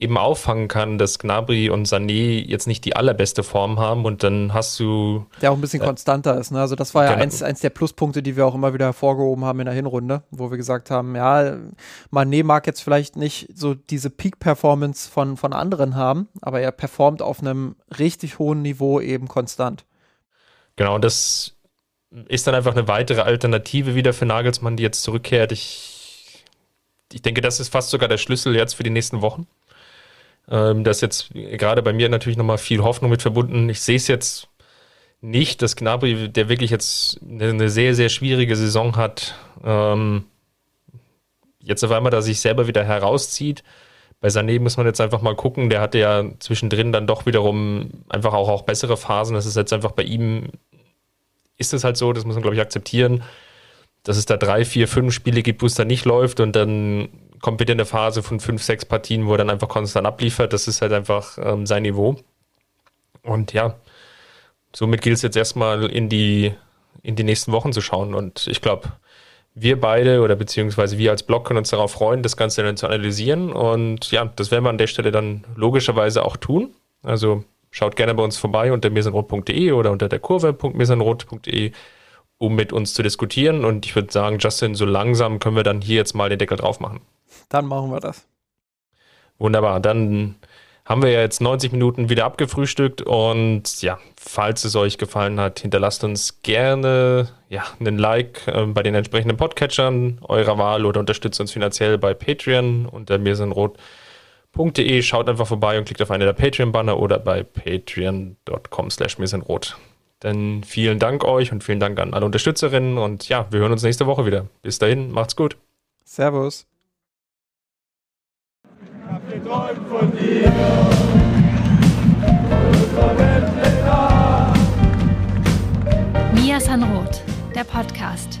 eben auffangen kann, dass Gnabry und Sané jetzt nicht die allerbeste Form haben und dann hast du. Der auch ein bisschen äh, konstanter ist. Ne? Also, das war ja genau. eins, eins der Pluspunkte, die wir auch immer wieder hervorgehoben haben in der Hinrunde, wo wir gesagt haben: Ja, Mané mag jetzt vielleicht nicht so diese Peak-Performance von, von anderen haben, aber er performt auf einem richtig hohen Niveau eben konstant. Genau, das ist dann einfach eine weitere Alternative wieder für Nagelsmann, die jetzt zurückkehrt. Ich, ich denke, das ist fast sogar der Schlüssel jetzt für die nächsten Wochen. Ähm, da ist jetzt gerade bei mir natürlich nochmal viel Hoffnung mit verbunden. Ich sehe es jetzt nicht, dass Gnabry, der wirklich jetzt eine, sehr, sehr schwierige Saison hat, ähm, jetzt auf einmal da sich selber wieder herauszieht. Bei Sané muss man jetzt einfach mal gucken. Der hatte ja zwischendrin dann doch wiederum einfach auch, auch bessere Phasen. Das ist jetzt einfach bei ihm, ist es halt so, das muss man, glaube ich, akzeptieren, dass es da drei, vier, fünf Spiele gibt, wo es da nicht läuft und dann kommt wieder eine Phase von fünf, sechs Partien, wo er dann einfach konstant abliefert. Das ist halt einfach ähm, sein Niveau. Und ja, somit gilt es jetzt erstmal in die, in die nächsten Wochen zu schauen. Und ich glaube, wir beide oder beziehungsweise wir als Blog können uns darauf freuen, das Ganze dann zu analysieren. Und ja, das werden wir an der Stelle dann logischerweise auch tun. Also schaut gerne bei uns vorbei unter mirsenrot.de oder unter der Kurve.mirsenrot.de um mit uns zu diskutieren. Und ich würde sagen, Justin, so langsam können wir dann hier jetzt mal den Deckel drauf machen. Dann machen wir das. Wunderbar. Dann haben wir ja jetzt 90 Minuten wieder abgefrühstückt und ja, falls es euch gefallen hat, hinterlasst uns gerne ja, einen Like äh, bei den entsprechenden Podcatchern eurer Wahl oder unterstützt uns finanziell bei Patreon unter mirsenrot.de. Schaut einfach vorbei und klickt auf eine der Patreon-Banner oder bei patreon.com slash mirsenrot. Dann vielen Dank euch und vielen Dank an alle Unterstützerinnen und ja, wir hören uns nächste Woche wieder. Bis dahin, macht's gut. Servus. Mia Sanroth, der Podcast.